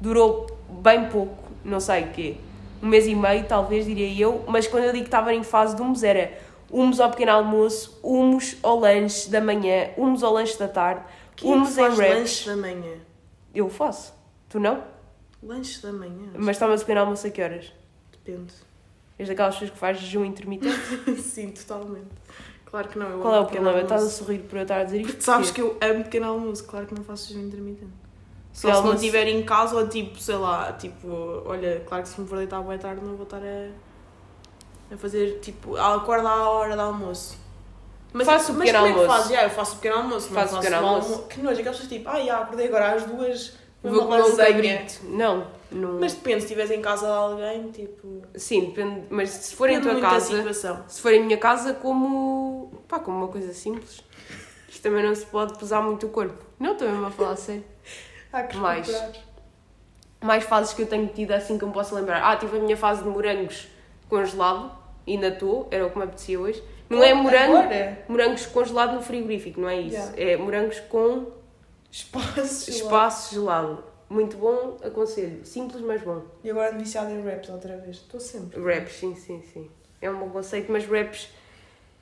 Durou bem pouco, não sei o quê. Um mês e meio, talvez, diria eu. Mas quando eu digo que estava em fase de humus, era humus ao pequeno almoço, humus ao lanche da manhã, humus ao lanche da tarde, Quem é que humus em faz wraps. lanche da manhã? Eu faço. Tu não? Lanche da manhã? Mas tomas o pequeno almoço a que horas? Depende. És daquelas pessoas que faz jejum intermitente? Sim, totalmente. Claro que não. Eu Qual é o problema? Estás a sorrir por eu estar a dizer isto? Porque sabes que eu amo pequeno almoço, claro que não faço jejum intermitente. Só se não almoço- estiver em casa ou tipo, sei lá, tipo, olha, claro que se me for deitar boa tarde não vou estar a, a fazer, tipo, a acordar à hora do almoço. Faço o mas pequeno é almoço. fazes? Já, eu faço o pequeno almoço, Faço o pequeno faço almoço. almo- Que nojo, aquelas pessoas tipo, ah, já, acordei agora às duas, Vou comer um cabrito. Não, não. Mas depende, se estiveres em casa de alguém, tipo... Sim, depende. Mas se for em depende tua muito da casa, se for em minha casa, como. pá, como uma coisa simples. Isto também não se pode pesar muito o corpo. Não, estou mesmo a falar sério. Há que Mais. Mais fases que eu tenho tido assim que eu me posso lembrar. Ah, tive a minha fase de morangos congelado. Ainda estou, era o que me apetecia hoje. Não é morango, Agora? morangos congelado no frigorífico, não é isso. Yeah. É morangos com Espaço. espaço gelado. Muito bom, aconselho. Simples, mas bom. E agora ando viciada em raps outra vez. Estou sempre. Raps, sim, sim, sim. É um bom conceito, mas raps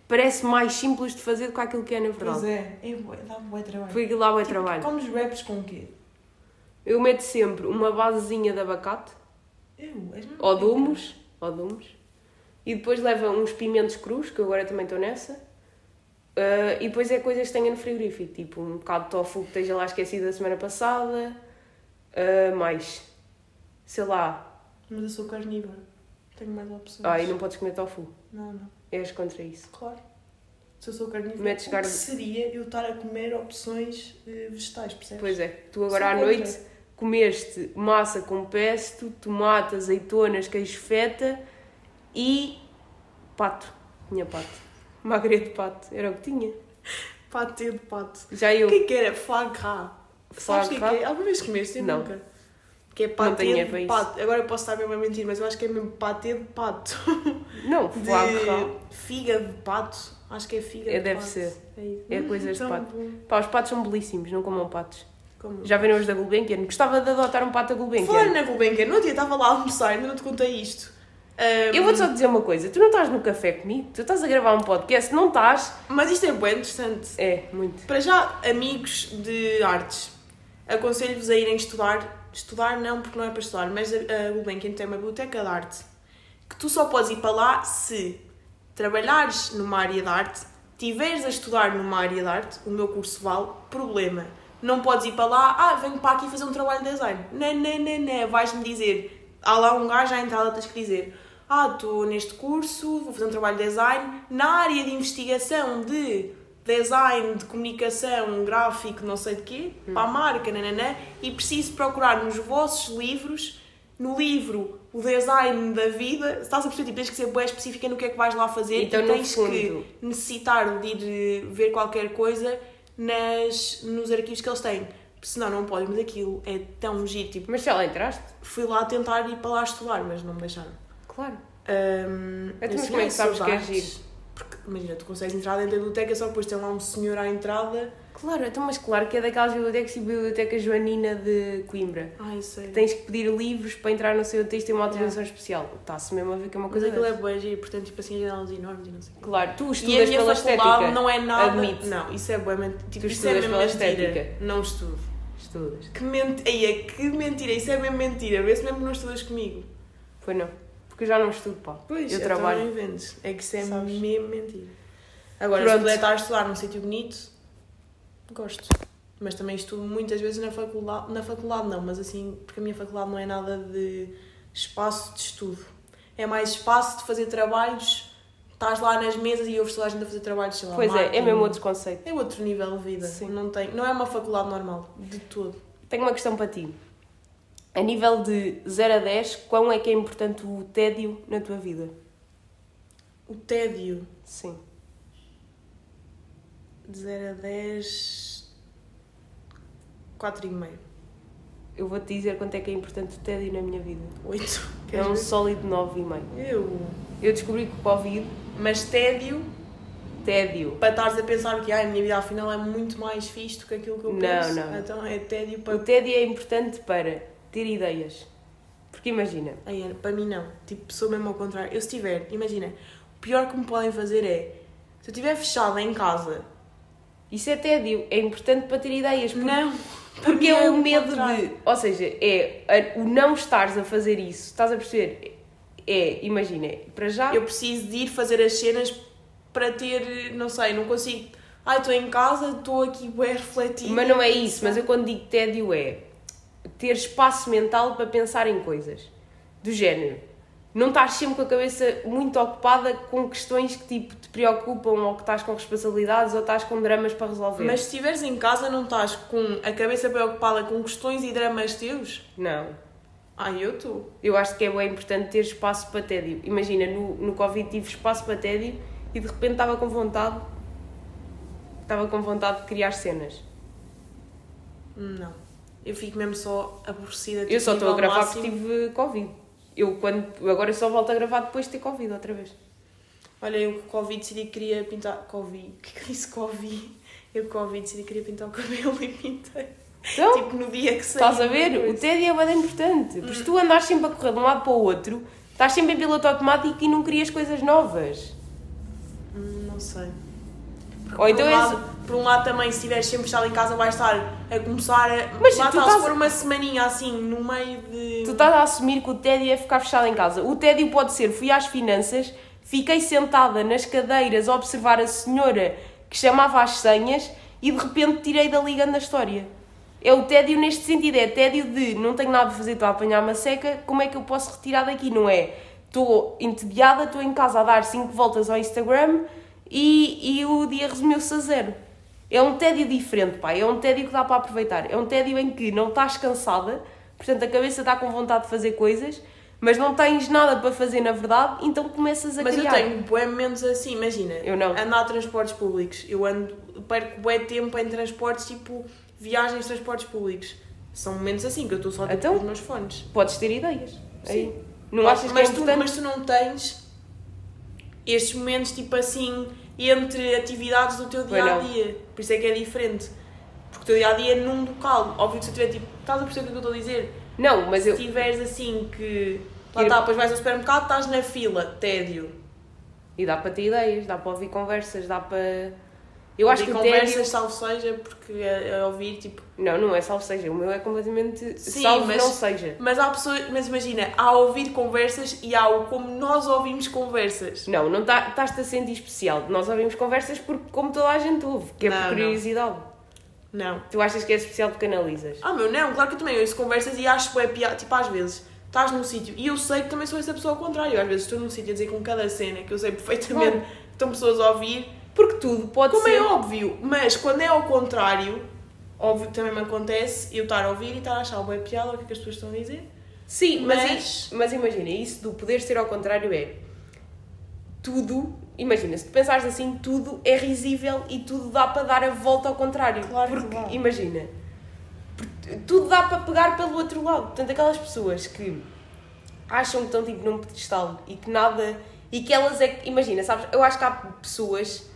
parece mais simples de fazer do que aquilo que é na Pois verdade. é, é bué- dá um bom trabalho. Foi aquilo lá o Tipo, trabalho. Comes raps com o quê? Eu meto sempre uma basezinha de abacate, Eu, és ou de humus, ou de humus, e depois leva uns pimentos crus, que eu agora também estou nessa, Uh, e depois é coisas que tenha no frigorífico, tipo um bocado de tofu que esteja lá esquecido da semana passada. Uh, mais. Sei lá. Mas eu sou carnívora. Tenho mais opções. Ah, e não podes comer tofu. Não, não. És contra isso. Claro. Se eu sou carnívora, Metes o que seria eu estar a comer opções eh, vegetais, percebes? Pois é, tu agora Sou à contra. noite comeste massa com pesto, tomate, azeitonas, queijo feta e pato. Tinha pato. Magre de pato, era o que tinha. Patê de pato. Já O eu. que é que era? Foie gras. Sabes o que é que é? Alguma vez comeste? Não. nunca. Que é é de pato. Agora eu posso estar mesmo a mentir, mas eu acho que é mesmo patê de pato. Não, foie gras. De pato. Acho que é fígado É, de deve pato. ser. É. É coisas de pato. bom. Pá, os patos são belíssimos, não comam patos. Como? Já viram os da Gulbenkian? Gostava de adotar um pato da Gulbenkian. na Gulbenkian, no dia estava lá a almoçar, ainda não te contei isto. Ahm, Eu vou-te só dizer uma coisa, tu não estás no café comigo, tu estás a gravar um podcast, não estás. Mas isto é bem interessante. É, muito. Para já, amigos de artes, aconselho-vos a irem estudar. Estudar não, porque não é para estudar, mas a, a Gulbenkian tem uma biblioteca de arte. Que tu só podes ir para lá se trabalhares numa área de arte, tiveres a estudar numa área de arte, o meu curso vale, problema. Não podes ir para lá, ah, venho para aqui fazer um trabalho de design. Não, não, não, não. Vais-me dizer, há lá um gajo à entrada, tens que dizer, ah, estou neste curso, vou fazer um trabalho de design, na área de investigação de design, de comunicação, gráfico, não sei de quê, para a marca, nananã, e preciso procurar nos vossos livros, no livro, o design da vida, estás a perceber, tipo, tens que ser bem específica no que é que vais lá fazer Então, e tens fundo- que necessitar de ir eh, ver qualquer coisa nas, nos arquivos que eles têm. Senão não podes, mas aquilo é tão giro, tipo, Mas já lá entraste? fui lá tentar ir para lá estudar, mas não me deixaram. Claro. Ahm, Então, mas como é que sabes que é giro? Porque, imagina, tu consegues entrar dentro da biblioteca, só depois tem lá um senhor à entrada. Claro, então, mas claro que é daquelas bibliotecas tipo a Biblioteca Joanina de Coimbra. Ai, sei. Tens que pedir livros para entrar no seu texto e uma autorização especial. Está-se mesmo a ver que é uma Mas coisa aquilo é boa giro, portanto, tipo assim, janelas enormes e não sei. Claro, tu E estudas pela estética. não é nada. Admite. Não, isso é boa mentira. Tipo, Tu isso é estudas mesmo pela mentira. estética. Não estudo. Estudas. Que mentira. Eia, que mentira. Isso é mesmo mentira. Vê se mesmo que não estudas comigo. Foi não. Porque eu já não estudo, pá. Pois, eu então trabalho. não inventes. É que isso é Sabes? mesmo mentira. Agora, Pronto. se puder estar a estudar num sítio bonito, gosto. Mas também estudo muitas vezes na faculdade. Na faculdade não, mas assim, porque a minha faculdade não é nada de espaço de estudo. É mais espaço de fazer trabalhos. Estás lá nas mesas e ouves toda a gente a fazer trabalhos, sei lá, Pois é, é marketing. mesmo outro conceito. É outro nível de vida. Sim. Não, tem, não é uma faculdade normal, de todo. Tenho uma questão para ti. A nível de 0 a 10, quão é que é importante o tédio na tua vida? O tédio Sim. de 0 a 10. 4,5. Eu vou-te dizer quanto é que é importante o tédio na minha vida. 8. É um sólido 9,5. Eu. Eu descobri que o Covid, Mas tédio, tédio, para estares a pensar que ai, a minha vida afinal é muito mais fixe do que aquilo que eu Não, penso. não. Então é tédio o para. tédio é importante para ter ideias. Porque imagina, Ana, para mim não. Tipo, sou mesmo ao contrário. Eu se tiver, imagina, o pior que me podem fazer é se eu estiver fechada em casa. isso é tédio, é importante para ter ideias. Porque, Não! porque mim é o medo contrário. de. Ou seja, é o não estares a fazer isso, estás a perceber? É, imagina, para já. Eu preciso de ir fazer as cenas para ter, não sei, não consigo. Ai, estou em casa, estou aqui bem refletida. Mas não é isso, mas eu quando digo tédio é ter espaço mental para pensar em coisas. Do género. Não estás sempre com a cabeça muito ocupada com questões que tipo te preocupam ou que estás com responsabilidades ou estás com dramas para resolver. Mas se estiveres em casa, não estás com a cabeça preocupada com questões e dramas teus? Não. Ai, eu estou. Eu acho que é bem importante ter espaço para tédio. Imagina, no, no Covid tive espaço para tédio e de repente estava com vontade. Estava com vontade de criar cenas. Não. Eu fico mesmo só aborrecida. Eu tipo, só estou a gravar máximo. porque tive Covid. Eu quando, agora só volto a gravar depois de ter Covid outra vez. Olha, eu com Covid decidi que queria pintar. Covid. O que é que eu disse Covid? Eu com Covid decidi que queria pintar o cabelo e pintei. Então, Tipo no dia que saiu. estás a ver? O tédio é bem importante. Porque se tu andares sempre a correr de um lado para o outro, estás sempre em piloto automático e não crias coisas novas. Hum, Não sei. Porque Ou então um é lado, por um lado também, se estiveres sempre fechado em casa, vais estar a começar a. Mas lá tu está, estás- se for uma semaninha assim, no meio de. Tu estás a assumir que o tédio é ficar fechado em casa. O tédio pode ser, fui às finanças, fiquei sentada nas cadeiras a observar a senhora que chamava às senhas e de repente tirei da liga na história. É o tédio neste sentido, é tédio de não tenho nada a fazer, estou a apanhar uma seca, como é que eu posso retirar daqui? Não é? Estou entediada, estou em casa a dar 5 voltas ao Instagram e, e o dia resumiu-se a zero. É um tédio diferente, pá. É um tédio que dá para aproveitar. É um tédio em que não estás cansada, portanto a cabeça está com vontade de fazer coisas, mas não tens nada para fazer na verdade, então começas a Mas criar. eu tenho bué momentos assim, imagina. Eu não. Andar a transportes públicos. Eu ando, perco bué tempo em transportes, tipo, viagens de transportes públicos. São momentos assim, que eu estou só tipo, Então? com os meus fones. Podes ter ideias. Aí. Sim. Não mas, achas que mas é tu, mas tu não tens estes momentos, tipo assim, entre atividades do teu dia a dia. Por isso é que é diferente. Porque o teu dia a dia é num local. Óbvio que se eu tiver tipo. Estás a perceber o que eu estou a dizer? Não, mas Se eu. tiveres assim que. Lá está, depois vais ao supermercado, estás na fila, tédio. E dá para ter ideias, dá para ouvir conversas, dá para. Eu acho que o conversas, tédio. salvo seja, porque é, é ouvir, tipo. Não, não é salvo seja. O meu é completamente. Sim, salvo mas- não seja. Mas há pessoas. Mas imagina, há ouvir conversas e há o como nós ouvimos conversas. Não, não tá- estás-te a sentir especial. Nós ouvimos conversas porque, como toda a gente ouve, que é Não, por não. curiosidade. Não. Tu achas que é especial porque analisas? Ah, meu, não, claro que eu também ouço conversas e acho que é piada. Tipo, às vezes estás num sítio e eu sei que também sou essa pessoa ao contrário. Às vezes estou num sítio a dizer com cada cena que eu sei perfeitamente que estão pessoas a ouvir. Porque tudo pode Como ser. é óbvio, mas quando é ao contrário, óbvio também me acontece eu estar a ouvir e estar a achar bem piada o que é que as pessoas estão a dizer. Sim, mas, Mas- mas... imagina, isso do poder ser ao contrário é tudo, imagina, se tu pensares assim, tudo é risível e tudo dá para dar a volta ao contrário. Claro que Porque, imagina, tudo dá para pegar pelo outro lado. Portanto, aquelas pessoas que acham que estão tipo num pedestal e que nada. e que elas é que. Imagina, sabes? Eu acho que há pessoas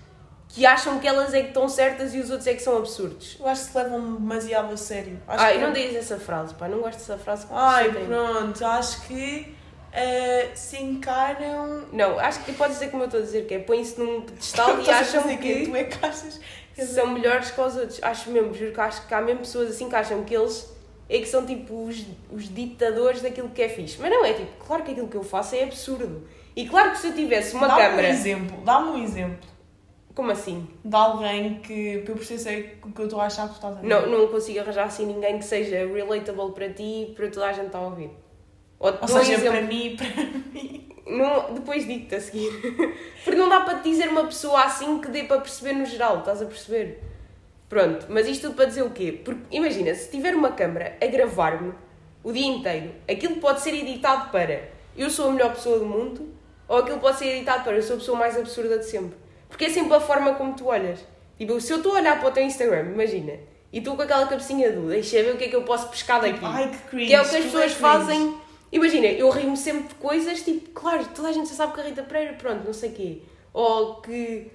que acham que elas é que estão certas e os outros é que são absurdos. Eu acho que se levam demasiado a sério. Acho Ai, que não digas essa frase, pá, não gosto dessa frase. que Ai, pronto, acho que eh, se encaram. Não, acho que podes dizer como eu estou a dizer, que é põem-se num pedestal e acham dizer que tu é que achas. são melhores que os outros. Acho mesmo, juro que acho que há mesmo pessoas assim que acham que eles é que são tipo os, os ditadores daquilo que é fixe. Mas não é tipo, claro que aquilo que eu faço é absurdo. E claro que se eu tivesse uma Dá-me câmara. um exemplo, dá-me um exemplo Como assim? de alguém que, eu perceber o que eu estou a achar que tu estás a dizer. Não, não consigo arranjar assim ninguém que seja relatable para ti e para toda a gente estar a ouvir. Ou, Ou seja, exemplo- para mim, para mim. Não, depois digo-te a seguir. Porque não dá para te dizer uma pessoa assim que dê para perceber no geral, estás a perceber? Pronto, mas isto tudo para dizer o quê? Porque imagina, se tiver uma câmara a gravar-me o dia inteiro, aquilo pode ser editado para eu sou a melhor pessoa do mundo, ou aquilo pode ser editado para eu sou a pessoa mais absurda de sempre. Porque é sempre a forma como tu olhas. Tipo, se eu estou a olhar para o teu Instagram, imagina, e estou com aquela cabecinha do deixa ver o que é que eu posso pescar daqui. Ai, que cringe. Que é o que as pessoas fazem. Imagina, eu rio-me sempre de coisas tipo, claro, toda a gente já sabe que a Rita Pereira, pronto, não sei o quê. Ou que.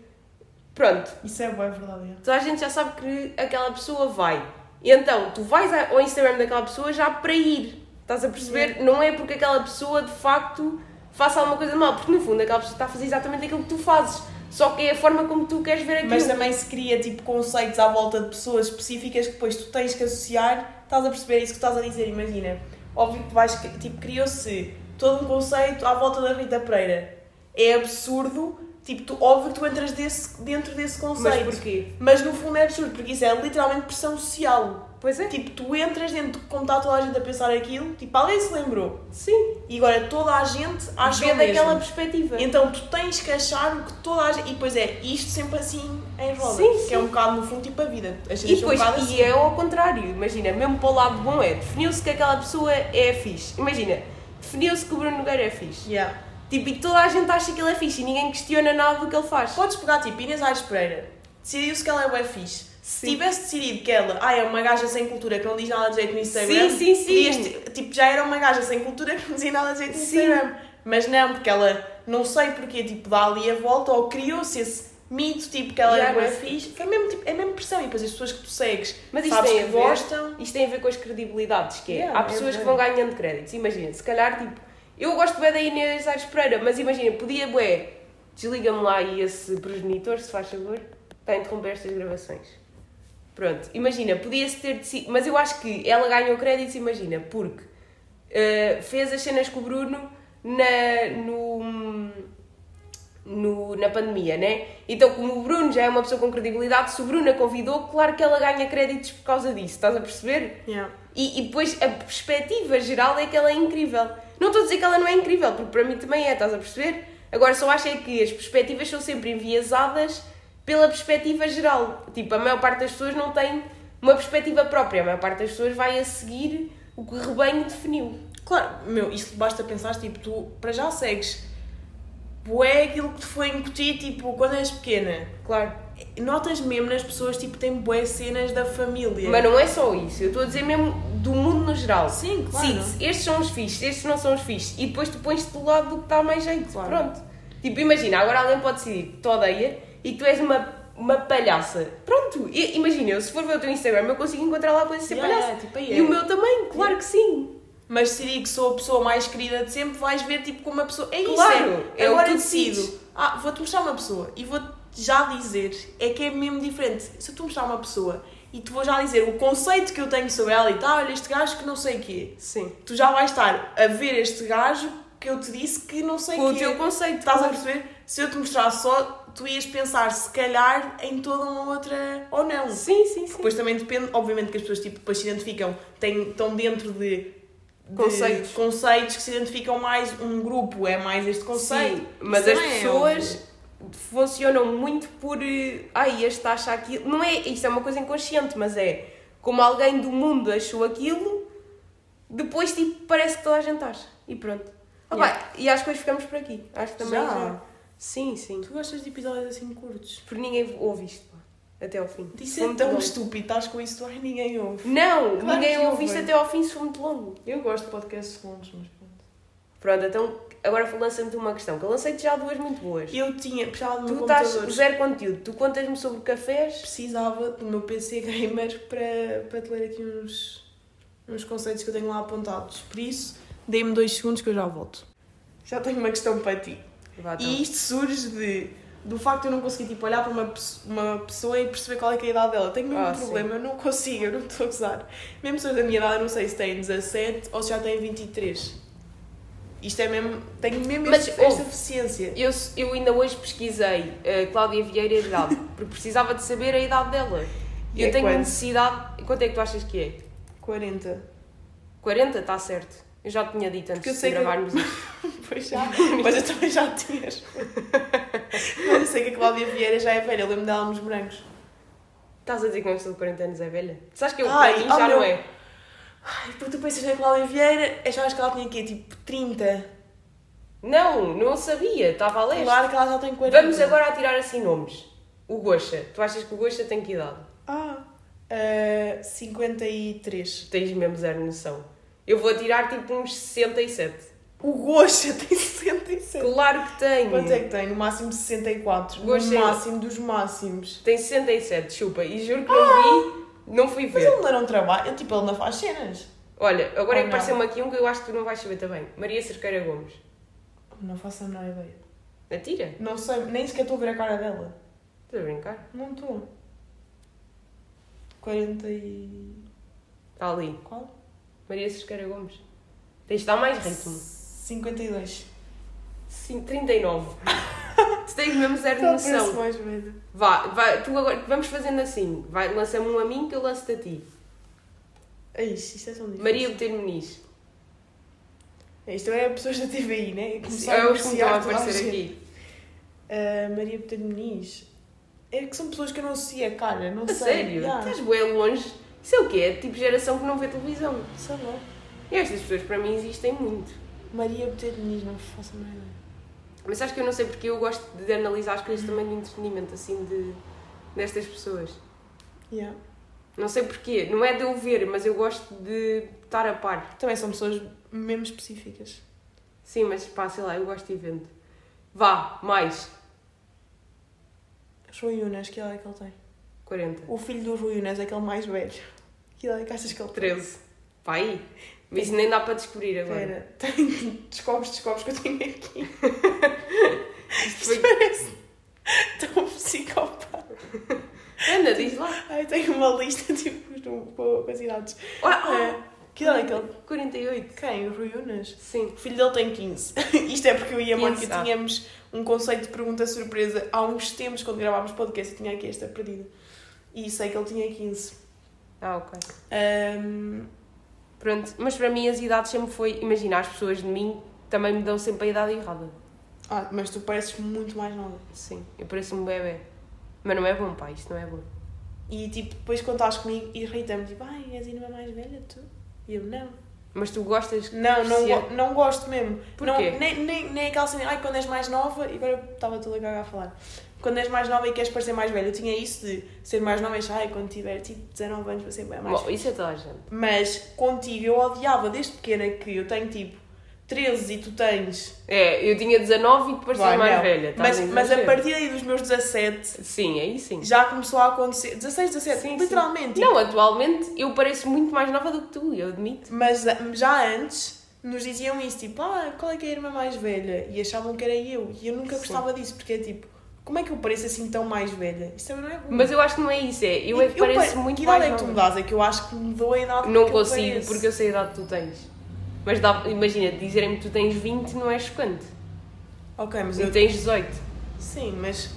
Pronto, Isso é verdade. é. toda a gente já sabe que aquela pessoa vai. E então, tu vais ao Instagram daquela pessoa já para ir. Estás a perceber? Não é porque aquela pessoa de facto faça alguma coisa de mal, porque no fundo aquela pessoa está a fazer exatamente aquilo que tu fazes. Só que é a forma como tu queres ver aquilo. Mas também se cria tipo conceitos à volta de pessoas específicas que depois tu tens que associar, estás a perceber isso que estás a dizer, imagina. Óbvio que vais, tipo, criou-se todo um conceito à volta da Rita Pereira. É absurdo, tipo, tu, óbvio que tu entras desse, dentro desse Mas conceito. porquê? Mas no fundo é absurdo, porque isso é literalmente pressão social. Pois é. Tipo, tu entras dentro, como está toda a gente a pensar aquilo, tipo, alguém se lembrou. Sim. E agora toda a gente acha daquela perspectiva. Então tu tens que achar o que toda a gente. E depois é isto sempre assim em roda. Sim, Que sim. é um bocado no fundo tipo a vida. As E depois, um bocado assim. e é ao contrário, imagina, mesmo para o lado bom é, definiu-se que aquela pessoa é fixe. Imagina, definiu-se que o Bruno Nogueira é fixe. Yeah. Tipo, e toda a gente acha que ele é fixe e ninguém questiona nada do que ele faz. Podes pegar tipo Inês Aires Pereira. Decidiu-se que ela é bué fixe. Se Sim. tivesse decidido que ela ah, é uma gaja sem cultura que não diz nada de jeito no Instagram, Sim, sim, sim. ti- tipo, já era uma gaja sem cultura que não dizia nada de jeito no Sim. Instagram. Mas não, porque ela não sei porque tipo, dá ali a volta ou criou-se esse mito tipo que ela Yeah, é fixe. Que é mesmo, tipo, é mesmo pressão. E depois as pessoas que tu segues Mas isto sabes tem que a ver, gostam. Isto tem a ver com as credibilidades, que é, Yeah, há é pessoas que verdade. vão ganhando créditos. Imagina, se calhar, tipo, eu gosto bem da Inês Aires Pereira, mas imagina, podia, bué, desliga-me lá aí esse progenitor, se faz favor, está a interromper estas gravações. Pronto, imagina, podia-se ter decidido, mas eu acho que ela ganhou créditos, imagina, porque eh, fez as cenas com o Bruno na, no, no, na pandemia, né? Então, como o Bruno já é uma pessoa com credibilidade, se o Bruno a convidou, claro que ela ganha créditos por causa disso, estás a perceber? Yeah. E, e depois a perspectiva geral é que ela é incrível. Não estou a dizer que ela não é incrível, porque para mim também é, estás a perceber? Agora só acho é que as perspectivas são sempre enviesadas pela perspectiva geral. Tipo, a maior parte das pessoas não tem uma perspectiva própria, a maior parte das pessoas vai a seguir o que o rebanho definiu. Claro, meu, isto basta pensar, tipo, tu para já segues. Bué aquilo que te foi incutido, tipo, quando és pequena. Claro. Notas mesmo nas pessoas, tipo, têm bué cenas da família. Mas não é só isso, eu estou a dizer mesmo do mundo no geral. Sim, claro. Sim, estes são os fixes, estes não são os fixes. E depois tu pões-te do lado do que está mais jeito. Claro. Pronto. Tipo, imagina, agora alguém pode decidir que te odeia e que tu és uma, uma palhaça. Pronto. E, imagina, eu se for ver o teu Instagram, eu consigo encontrar lá coisas de ser Yeah, palhaça. yeah, tipo, aí e é. o meu também, claro que sim. Mas digo que sou a pessoa mais querida de sempre, vais ver, tipo, como uma pessoa... É isso, Claro, é. é o Agora que tu decido. Ah, vou-te mostrar uma pessoa e vou-te já dizer. É que é mesmo diferente. Se eu te mostrar uma pessoa e te vou já dizer o conceito que eu tenho sobre ela e tal, olha, este gajo que não sei o quê. Sim. Tu já vais estar a ver este gajo que eu te disse que não sei Com o o quê. teu conceito. Estás a perceber? Se eu te mostrar só, tu ias pensar, se calhar, em toda uma outra ou não. Sim, sim, sim. Depois também depende, obviamente, que as pessoas tipo, depois se identificam, têm, estão dentro de, de Conceitos. conceitos que se identificam mais, um grupo é mais este conceito. Sim, mas as é pessoas. Funcionam muito por. eh, Ai, este acha aquilo. Não é. Isto é uma coisa inconsciente, mas é como alguém do mundo achou aquilo, depois tipo, parece que toda a gente acha. E pronto. Ah, Yeah. pá, e acho que hoje ficamos por aqui. Acho que também Já? já. Sim, sim. Tu gostas de episódios assim curtos? Porque ninguém ouve isto, pá, até ao fim. Isso é tão longo. estúpido, estás com isso, ai, ninguém ouve. Não, Claro ninguém ouve isto até ao fim se for muito longo. Eu gosto de podcasts longos, mas pronto. Pronto, então agora lança-me uma questão, que eu lancei-te já duas muito boas. Eu tinha, precisava do meu Tu estás zero conteúdo, tu contas-me sobre cafés Precisava do meu PC gamer para, para te ler aqui uns, uns conceitos que eu tenho lá apontados. Por isso, dê-me dois segundos que eu já volto. Já tenho uma questão para ti. Vá, então. E isto surge de, do facto de eu não conseguir tipo, olhar para uma, uma pessoa e perceber qual é, é a idade dela. Tenho mesmo Ah, problema, eu não consigo, eu não estou a gozar. Mesmo pessoas da minha idade, eu não sei se têm 17 ou se já têm 23. Isto é mesmo. Tenho mesmo Mas, esta ouve, deficiência. Eu, eu ainda hoje pesquisei a Cláudia Vieira a idade, porque precisava de saber a idade dela. E eu é tenho quanto? necessidade. Quanto é que tu achas que é? 40. 40? Está certo. Eu já te tinha dito antes de sei que gravarmos isto. Pois já, mas eu também já tinha. mas eu sei que a Cláudia Vieira já é velha, eu lembro dela nos brancos. Estás a dizer que uma pessoa de 40 anos é velha? Sabes que eu, Ai, para mim oh já meu- não é? Ai, porque tu pensas na Cláudia Vieira, achavas que ela tinha aqui tipo 30. Não, não sabia. Estava a ler. Claro que ela já tem 40. Vamos agora a tirar assim nomes. O Goxa. Tu achas que o Goxa tem que idade? Ah, ah, 53. Tens mesmo zero noção. Eu vou tirar tipo uns 67. O Goxa tem 67. Claro que tenho. Quanto é que tem? No máximo 64. Goxa no é- máximo dos máximos. Tem 67, chupa. E juro que não vi, não fui Mas ver. ele não era um trabalho. Ele, tipo, ele não faz cenas. Olha, agora é que apareceu-me aqui um que eu acho que tu não vais saber também. Maria Cerqueira Gomes. Não faço a menor ideia. Atira. Não sei, nem sequer estou a ver a cara dela. Estás a brincar? Não estou. 40 e. Está ali. Qual? Maria Cerqueira Gomes. Tens de dar mais ritmo. 52. Sim, 39. tu tens mesmo zero Só parece noção. mais velha. Vá, vai, tu agora, vamos fazendo assim. Vai, lança-me um a mim que eu lanço-te a ti. É isso, isto é tão difícil. Maria Botelho Muniz. Isto é pessoas da TVI, né? É os que me estão a aparecer aqui. Ah, Maria Botelho Muniz. É que são pessoas que eu não associo a cara, não A sei. sério? Yeah. Estás bem longe. Isso é o quê? É tipo geração que não vê televisão. Sei lá. E estas pessoas para mim existem muito. Maria Botelho Muniz, não faço a menor ideia. Mas acho que eu não sei porque eu gosto de analisar as coisas também de entretenimento, assim, de, destas pessoas. Yeah. Não sei porquê. Não é de eu ver, mas eu gosto de estar a par. Também são pessoas mesmo específicas. Sim, mas pá, sei lá, eu gosto de evento. Vá, mais. Rui Unas, que idade é que ele tem? 40. O filho do Rui Unas é aquele mais velho. Que idade é que achas que ele tem? 13. Pá, aí. Mas isso nem dá para descobrir agora. Espera, tem... descobres, descobres que eu tenho aqui. Isto foi... Parece tão psicopata. Anda, diz lá. Ai, tenho uma lista tipo com, as idades. Ah, Que idade é que ele... 48. Quem? O Rui Unas? Sim. O filho dele tem 15. Isto é porque eu e a 15, Mónica ah. tínhamos um conceito de pergunta surpresa há uns tempos, quando gravámos podcast, eu tinha aqui esta perdida. E sei que ele tinha 15. Ah, ok. Ahm, Pronto, mas para mim as idades sempre foi. Imagina, as pessoas de mim também me dão sempre a idade errada. ah, mas tu pareces muito mais nova. Sim, eu pareço um bebê. Mas não é bom, pá, isto não é bom. E tipo, depois quando estás comigo, irrita-me, tipo, ai, és a irmã mais velha, tu? E eu, não. Mas tu gostas. Não, não, é- go- não gosto mesmo. Porquê? Não, nem, nem, nem aquela cena, ai, quando és mais nova, e agora estava tudo a cagar a falar. Quando és mais nova e queres parecer mais velha, eu tinha isso de ser mais nova e achar, ai, quando tiver tipo 19 anos vou ser bem mais Bom, isso é toda a gente. Mas contigo eu odiava desde pequena que eu tenho tipo 13 e tu tens. É, eu tinha 19 e depois ser mais não. velha. estás Mas, mas a partir aí dos meus 17 Sim, aí sim. já começou a acontecer. 16, 17, Sim, literalmente. Não, atualmente eu pareço muito mais nova do que tu, eu admito. Mas ah, já antes nos diziam isso, tipo, ah, qual é que é a irmã mais velha? E achavam que era eu. E eu nunca Sim. gostava disso, porque é tipo, como é que eu pareço assim tão mais velha? Isso também não é bom. Mas eu acho que não é isso, é. Eu é que pareço pare- muito que idade mais é que tu me dás? É que eu acho que mudou a idade Não que eu consigo, pareço. porque eu sei a idade que tu tens. Mas dá, imagina, dizerem-me que tu tens 20 não é chocante. Ok, mas E eu... tens 18. Sim, mas...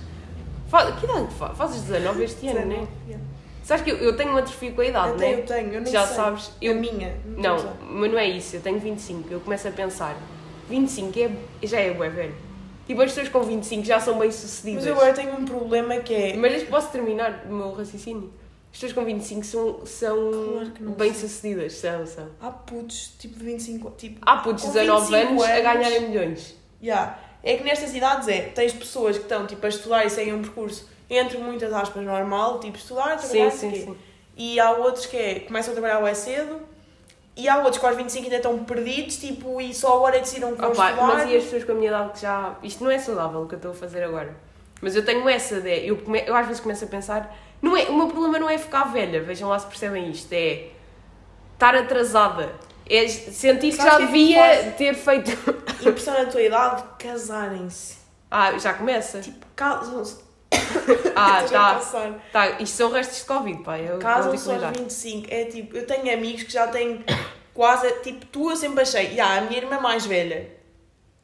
Que idade fa- fazes 19 este ano, não é? 19, yeah. Sabes que eu, eu tenho um atrofio com a idade, não eu é? tenho, eu nem Já sei. sabes, Eu... eu. A minha. Não, usar. mas não é isso, eu tenho 25. Eu começo a pensar, 25 é, já é bué velho. Tipo, as pessoas com 25 já são bem sucedidas. Mas eu agora tenho um problema que é... Mas posso terminar o meu raciocínio? As pessoas com 25 são, são Claro que não bem são. são. Há putos, tipo de 25... Tipo, Há putos Com 19 25 anos a anos. ganharem milhões. Yeah. É que nestas idades é, tens pessoas que estão tipo, a estudar e seguem um percurso entre muitas aspas normal, tipo estudar, Sim, trabalhar, sim, quê. sim. E há outros que é, começam a trabalhar bem cedo e há outros que aos 25 ainda estão perdidos, tipo, e só agora vão Opa, estudar. mas e as pessoas com a minha idade que já. Isto não é saudável o que eu estou a fazer agora. Mas eu tenho essa de. Eu, come- eu às vezes começo a pensar. Não é, o meu problema não é ficar velha, vejam lá se percebem isto. É estar atrasada. É sentir que já é devia faz? ter feito. Impressão na tua idade, casarem-se. Ah, já começa? Tipo, casam-se. Ah, já tá. tá. Isto são restos de Covid, pá. Casam-se aos particularidade. 25. É tipo, eu tenho amigos que já têm quase, tipo, tu eu sempre achei, yeah, a minha irmã é mais velha.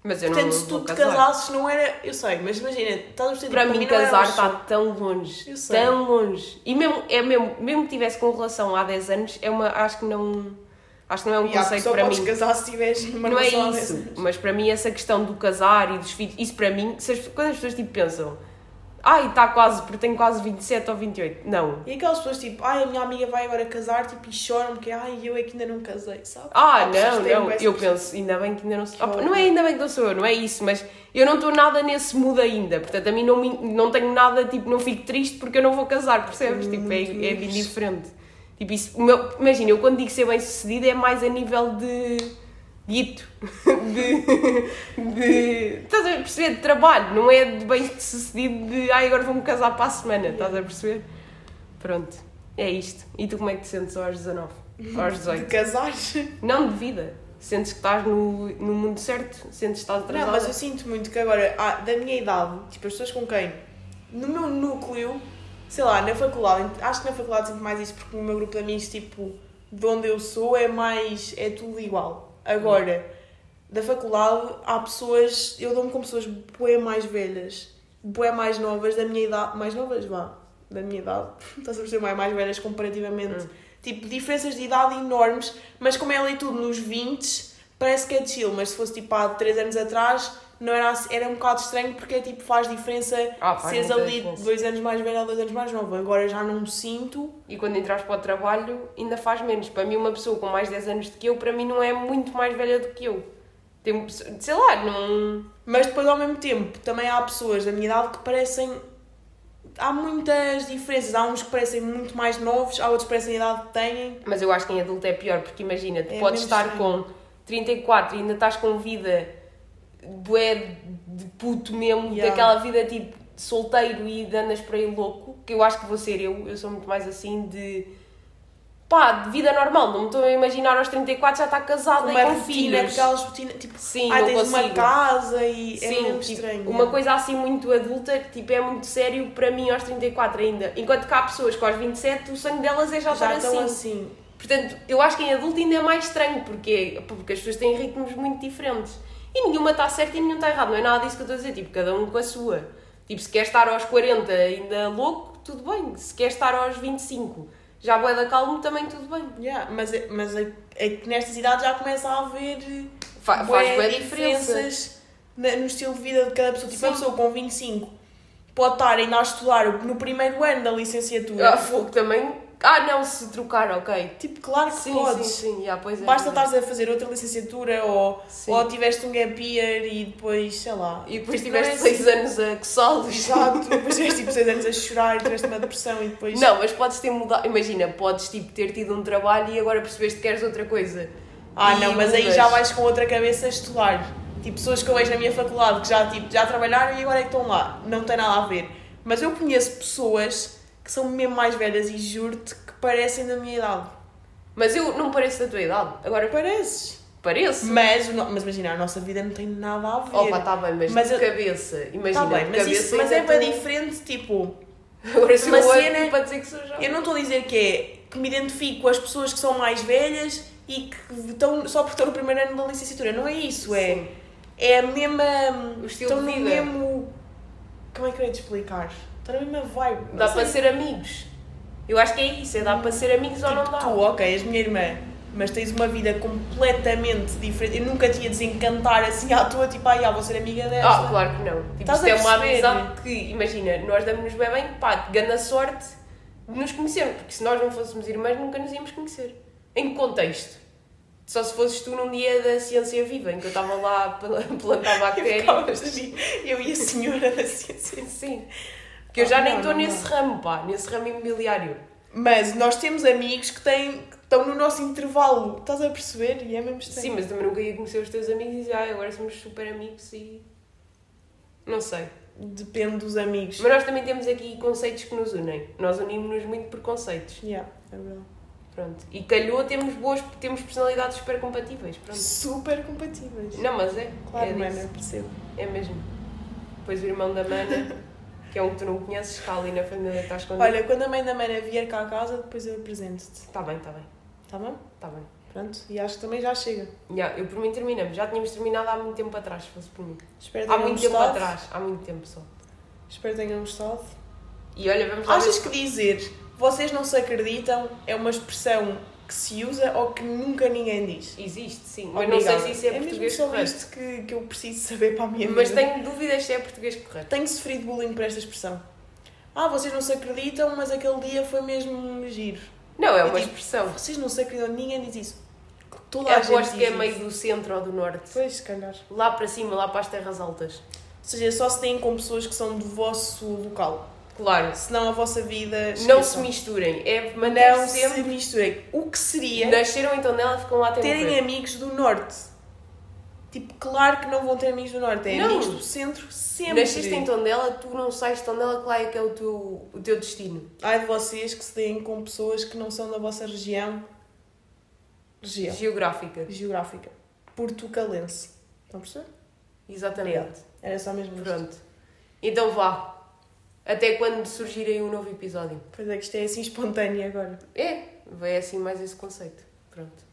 Mas eu Portanto, não se tu te casar. casasses não era. Eu sei, mas imagina, estás a perceber? Para tipo, mim, casar está tão longe. Eu sei. Tão longe. E mesmo, é mesmo, mesmo que tivesse com relação há 10 anos, é uma, acho que não. Acho que não é um Yeah, conceito para mim. casar se tiveres uma não é isso. 10 anos. Mas para mim, essa questão do casar e dos filhos, isso para mim, se as, quando as pessoas tipo pensam, ai, está quase, porque tenho quase 27 ou 28. Não. E aquelas pessoas tipo, ai, a minha amiga vai agora casar tipo, e choram porque, ai, eu é que ainda não casei, sabe? Ah, pessoas não, não. Eu penso, ainda bem que ainda não sou. Horror. não é ainda bem que não sou eu, não é isso, mas eu não estou nada nesse mood ainda. Portanto, a mim não, não tenho nada, tipo, não fico triste porque eu não vou casar, percebes? Tipo, é, Muito é fixe. indiferente. Tipo, isso, meu, imagina, eu quando digo ser bem sucedido é mais a nível de. Dito. De, de. Estás a perceber? De trabalho, não é de bem sucedido de. Ai, agora vou-me casar para a semana, estás a perceber? Pronto, é isto. E tu como é que te sentes aos 19? Aos De 18? casares. Não de vida. Sentes que estás no, no mundo certo? Sentes que estás atrasada? Não, mas eu sinto muito que agora, ah, da minha idade, tipo, as pessoas com quem, no meu núcleo, sei lá, na faculdade, acho que na faculdade sinto mais isso, porque no meu grupo de amigos, tipo, de onde eu sou é mais, é tudo igual. Agora, da faculdade, há pessoas, eu dou-me com pessoas bué mais velhas, bué mais novas, da minha idade, mais novas, vá, da minha idade, estás a perceber, mais, mais velhas comparativamente. Tipo, diferenças de idade enormes, mas como é ali tudo nos 20, parece que é chill, mas se fosse tipo há 3 anos atrás, não era, assim- era um bocado estranho porque tipo, faz diferença Ah, faz seres ali diferença. 2 anos mais velho ou 2 anos mais novo. Agora já não me sinto. E quando entras para o trabalho, ainda faz menos. Para mim, uma pessoa com mais 10 anos do que eu, para mim, não é muito mais velha do que eu. Tem, sei lá, não. Mas depois ao mesmo tempo também há pessoas da minha idade que parecem. Há muitas diferenças. Há uns que parecem muito mais novos, há outros que parecem a idade que têm. Mas eu acho que em adulto é pior, porque imagina, tu É podes estar estranho. com 34 e ainda estás com vida bué de puto mesmo, Yeah. daquela vida tipo solteiro e de andas por aí louco, que eu acho que vou ser eu, eu sou muito mais assim de pá, de vida normal, não me estou a imaginar aos 34 já está casada Uma e com rotina, filhos. aquelas rotinas. Tipo, Sim, não tens uma consigo. casa e é Sim, mesmo tipo, estranho. uma coisa assim muito adulta, tipo, é muito sério para mim aos 34 ainda. Enquanto que há pessoas que aos 27 o sonho delas é já, já estar assim. assim. Portanto, eu acho que em adulto ainda é mais estranho, porque, porque as pessoas têm ritmos muito diferentes. E nenhuma está certa e nenhuma está errada. Não é nada disso que eu estou a dizer. Tipo, cada um com a sua. Tipo, se quer estar aos 40 ainda louco, tudo bem. Se quer estar aos 25 já boa da calmo, também tudo bem. Yeah, mas é, mas é, é que nestas idades já começa a haver Fa bué faz diferenças no estilo de vida de cada pessoa. Tipo, uma Sim. pessoa com 25 pode estar ainda a estudar no primeiro ano da licenciatura. Ah, fogo também. Ah, não, se trocar, ok. Tipo, claro que Sim, podes. sim, sim. Já, pois é. Basta estares a fazer outra licenciatura ou, Sim. ou tiveste um gap year e depois, sei lá. E depois Tipo, tiveste é assim. 6 anos a coçá-los. Exato, depois tiveste tipo 6 anos a chorar e tiveste uma depressão e depois. Não, mas podes ter mudado. Imagina, podes tipo, ter tido um trabalho e agora percebeste que queres outra coisa. Ah, E não, mas aí mudas. já vais com outra cabeça a estudar. Tipo, pessoas que eu vejo na minha faculdade que já, tipo, já trabalharam e agora é que estão lá. Não tem nada a ver. Mas eu conheço pessoas que são mesmo mais velhas e juro-te que parecem da minha idade. Mas eu não pareço da tua idade. Agora Pareces. pareço. Mas, no- mas imagina, a nossa vida não tem nada a ver. Opa, está bem, mas, Mas de eu- cabeça. Imagina, Tá bem, mas, cabeça isso, mas é bem diferente, tipo... Agora se uma eu cena- para dizer que sou jovem. Eu não estou a dizer que é que me identifico com as pessoas que são mais velhas e que estão só porque estão no primeiro ano da licenciatura. Não é isso, é... Sim. É a mesma. O estilo estão de no vida. mesmo. Como é que eu ia te explicar? Estão na mesma vibe. Dá para ser amigos. Eu acho que é isso, é dá para ser amigos ou não Tipo, dá. tu, ok, és minha irmã, mas tens uma vida completamente diferente. Eu nunca ia desencantar assim à toa, tipo, ah, já, vou ser amiga desta. Ah, claro que não. Tipo, Estás isto é uma amizade que, imagina, nós damos-nos bem bem, pá, grande sorte de nos conhecermos, porque se nós não fôssemos irmãs nunca nos íamos conhecer. Em que contexto? Só se fosses tu num dia da ciência viva, em que eu estava lá a pla- plantar bactérias. Ali, eu e a senhora da ciência. Sim. Que eu já Ah, nem não, estou não nesse ramo, pá, nesse ramo imobiliário. Mas nós temos amigos que, têm, que estão no nosso intervalo, estás a perceber? E é mesmo estranho. Sim, mas também nunca ia conhecer os teus amigos e dizer, ah, agora somos super amigos e. Não sei. Depende dos amigos. Mas nós também temos aqui conceitos que nos unem. Nós unimos-nos muito por conceitos. Yeah, é verdade. Pronto. E calhou, temos boas, temos personalidades super compatíveis. Pronto. Super compatíveis. Não, mas é. Claro, é, eu percebo. é mesmo. Depois o irmão da Mana, que é um que tu não conheces, está ali na família que está escondido. Olha, quando a mãe da Mana vier cá a casa, depois eu apresento-te. Está bem, está bem. Tá bom? Está bem. Pronto. E acho que também já chega. Já, eu por mim terminamos. Já tínhamos terminado há muito tempo atrás, se fosse por mim. Espero Há muito tempo atrás. Há muito tempo só. Espero que tenham gostado. E olha, vamos lá. Achas ver- que dizer vocês não se acreditam é uma expressão que se usa ou que nunca ninguém diz? Existe, sim. Mas não sei se isso é, mesmo português só correto. isto que, que eu preciso saber para a minha Mas vida. tenho dúvidas se é português correto. Tenho sofrido bullying por esta expressão. Ah, vocês não se acreditam, mas aquele dia foi mesmo giro. Não, é Eu uma digo, expressão. Vocês não se acreditam, ninguém diz isso. Toda Eu a gente aposto diz que é isso. meio do centro ou do norte. Pois, se calhar. Lá para cima, lá para as terras altas. Ou seja, só se têm com pessoas que são do vosso local. Claro. Senão a vossa vida. Não se misturem. É Não manter se sempre. misturem. O que seria Nasceram então nela ficam lá até terem morrer. amigos do norte? Tipo, claro que não vão ter amigos do norte. É Não. amigos do centro sempre. Nasceste em Tondela, tu não sais de Tondela, é que é o teu, o teu destino. Ai de vocês que se deem com pessoas que não são da vossa região. Região. Geográfica. Geográfica. Portucalense. Estão a perceber? Exatamente. Era só mesmo isto. Pronto. Então vá. Até quando surgir aí um novo episódio. Pois é que isto é assim espontâneo agora. É, vai assim mais esse conceito. Pronto.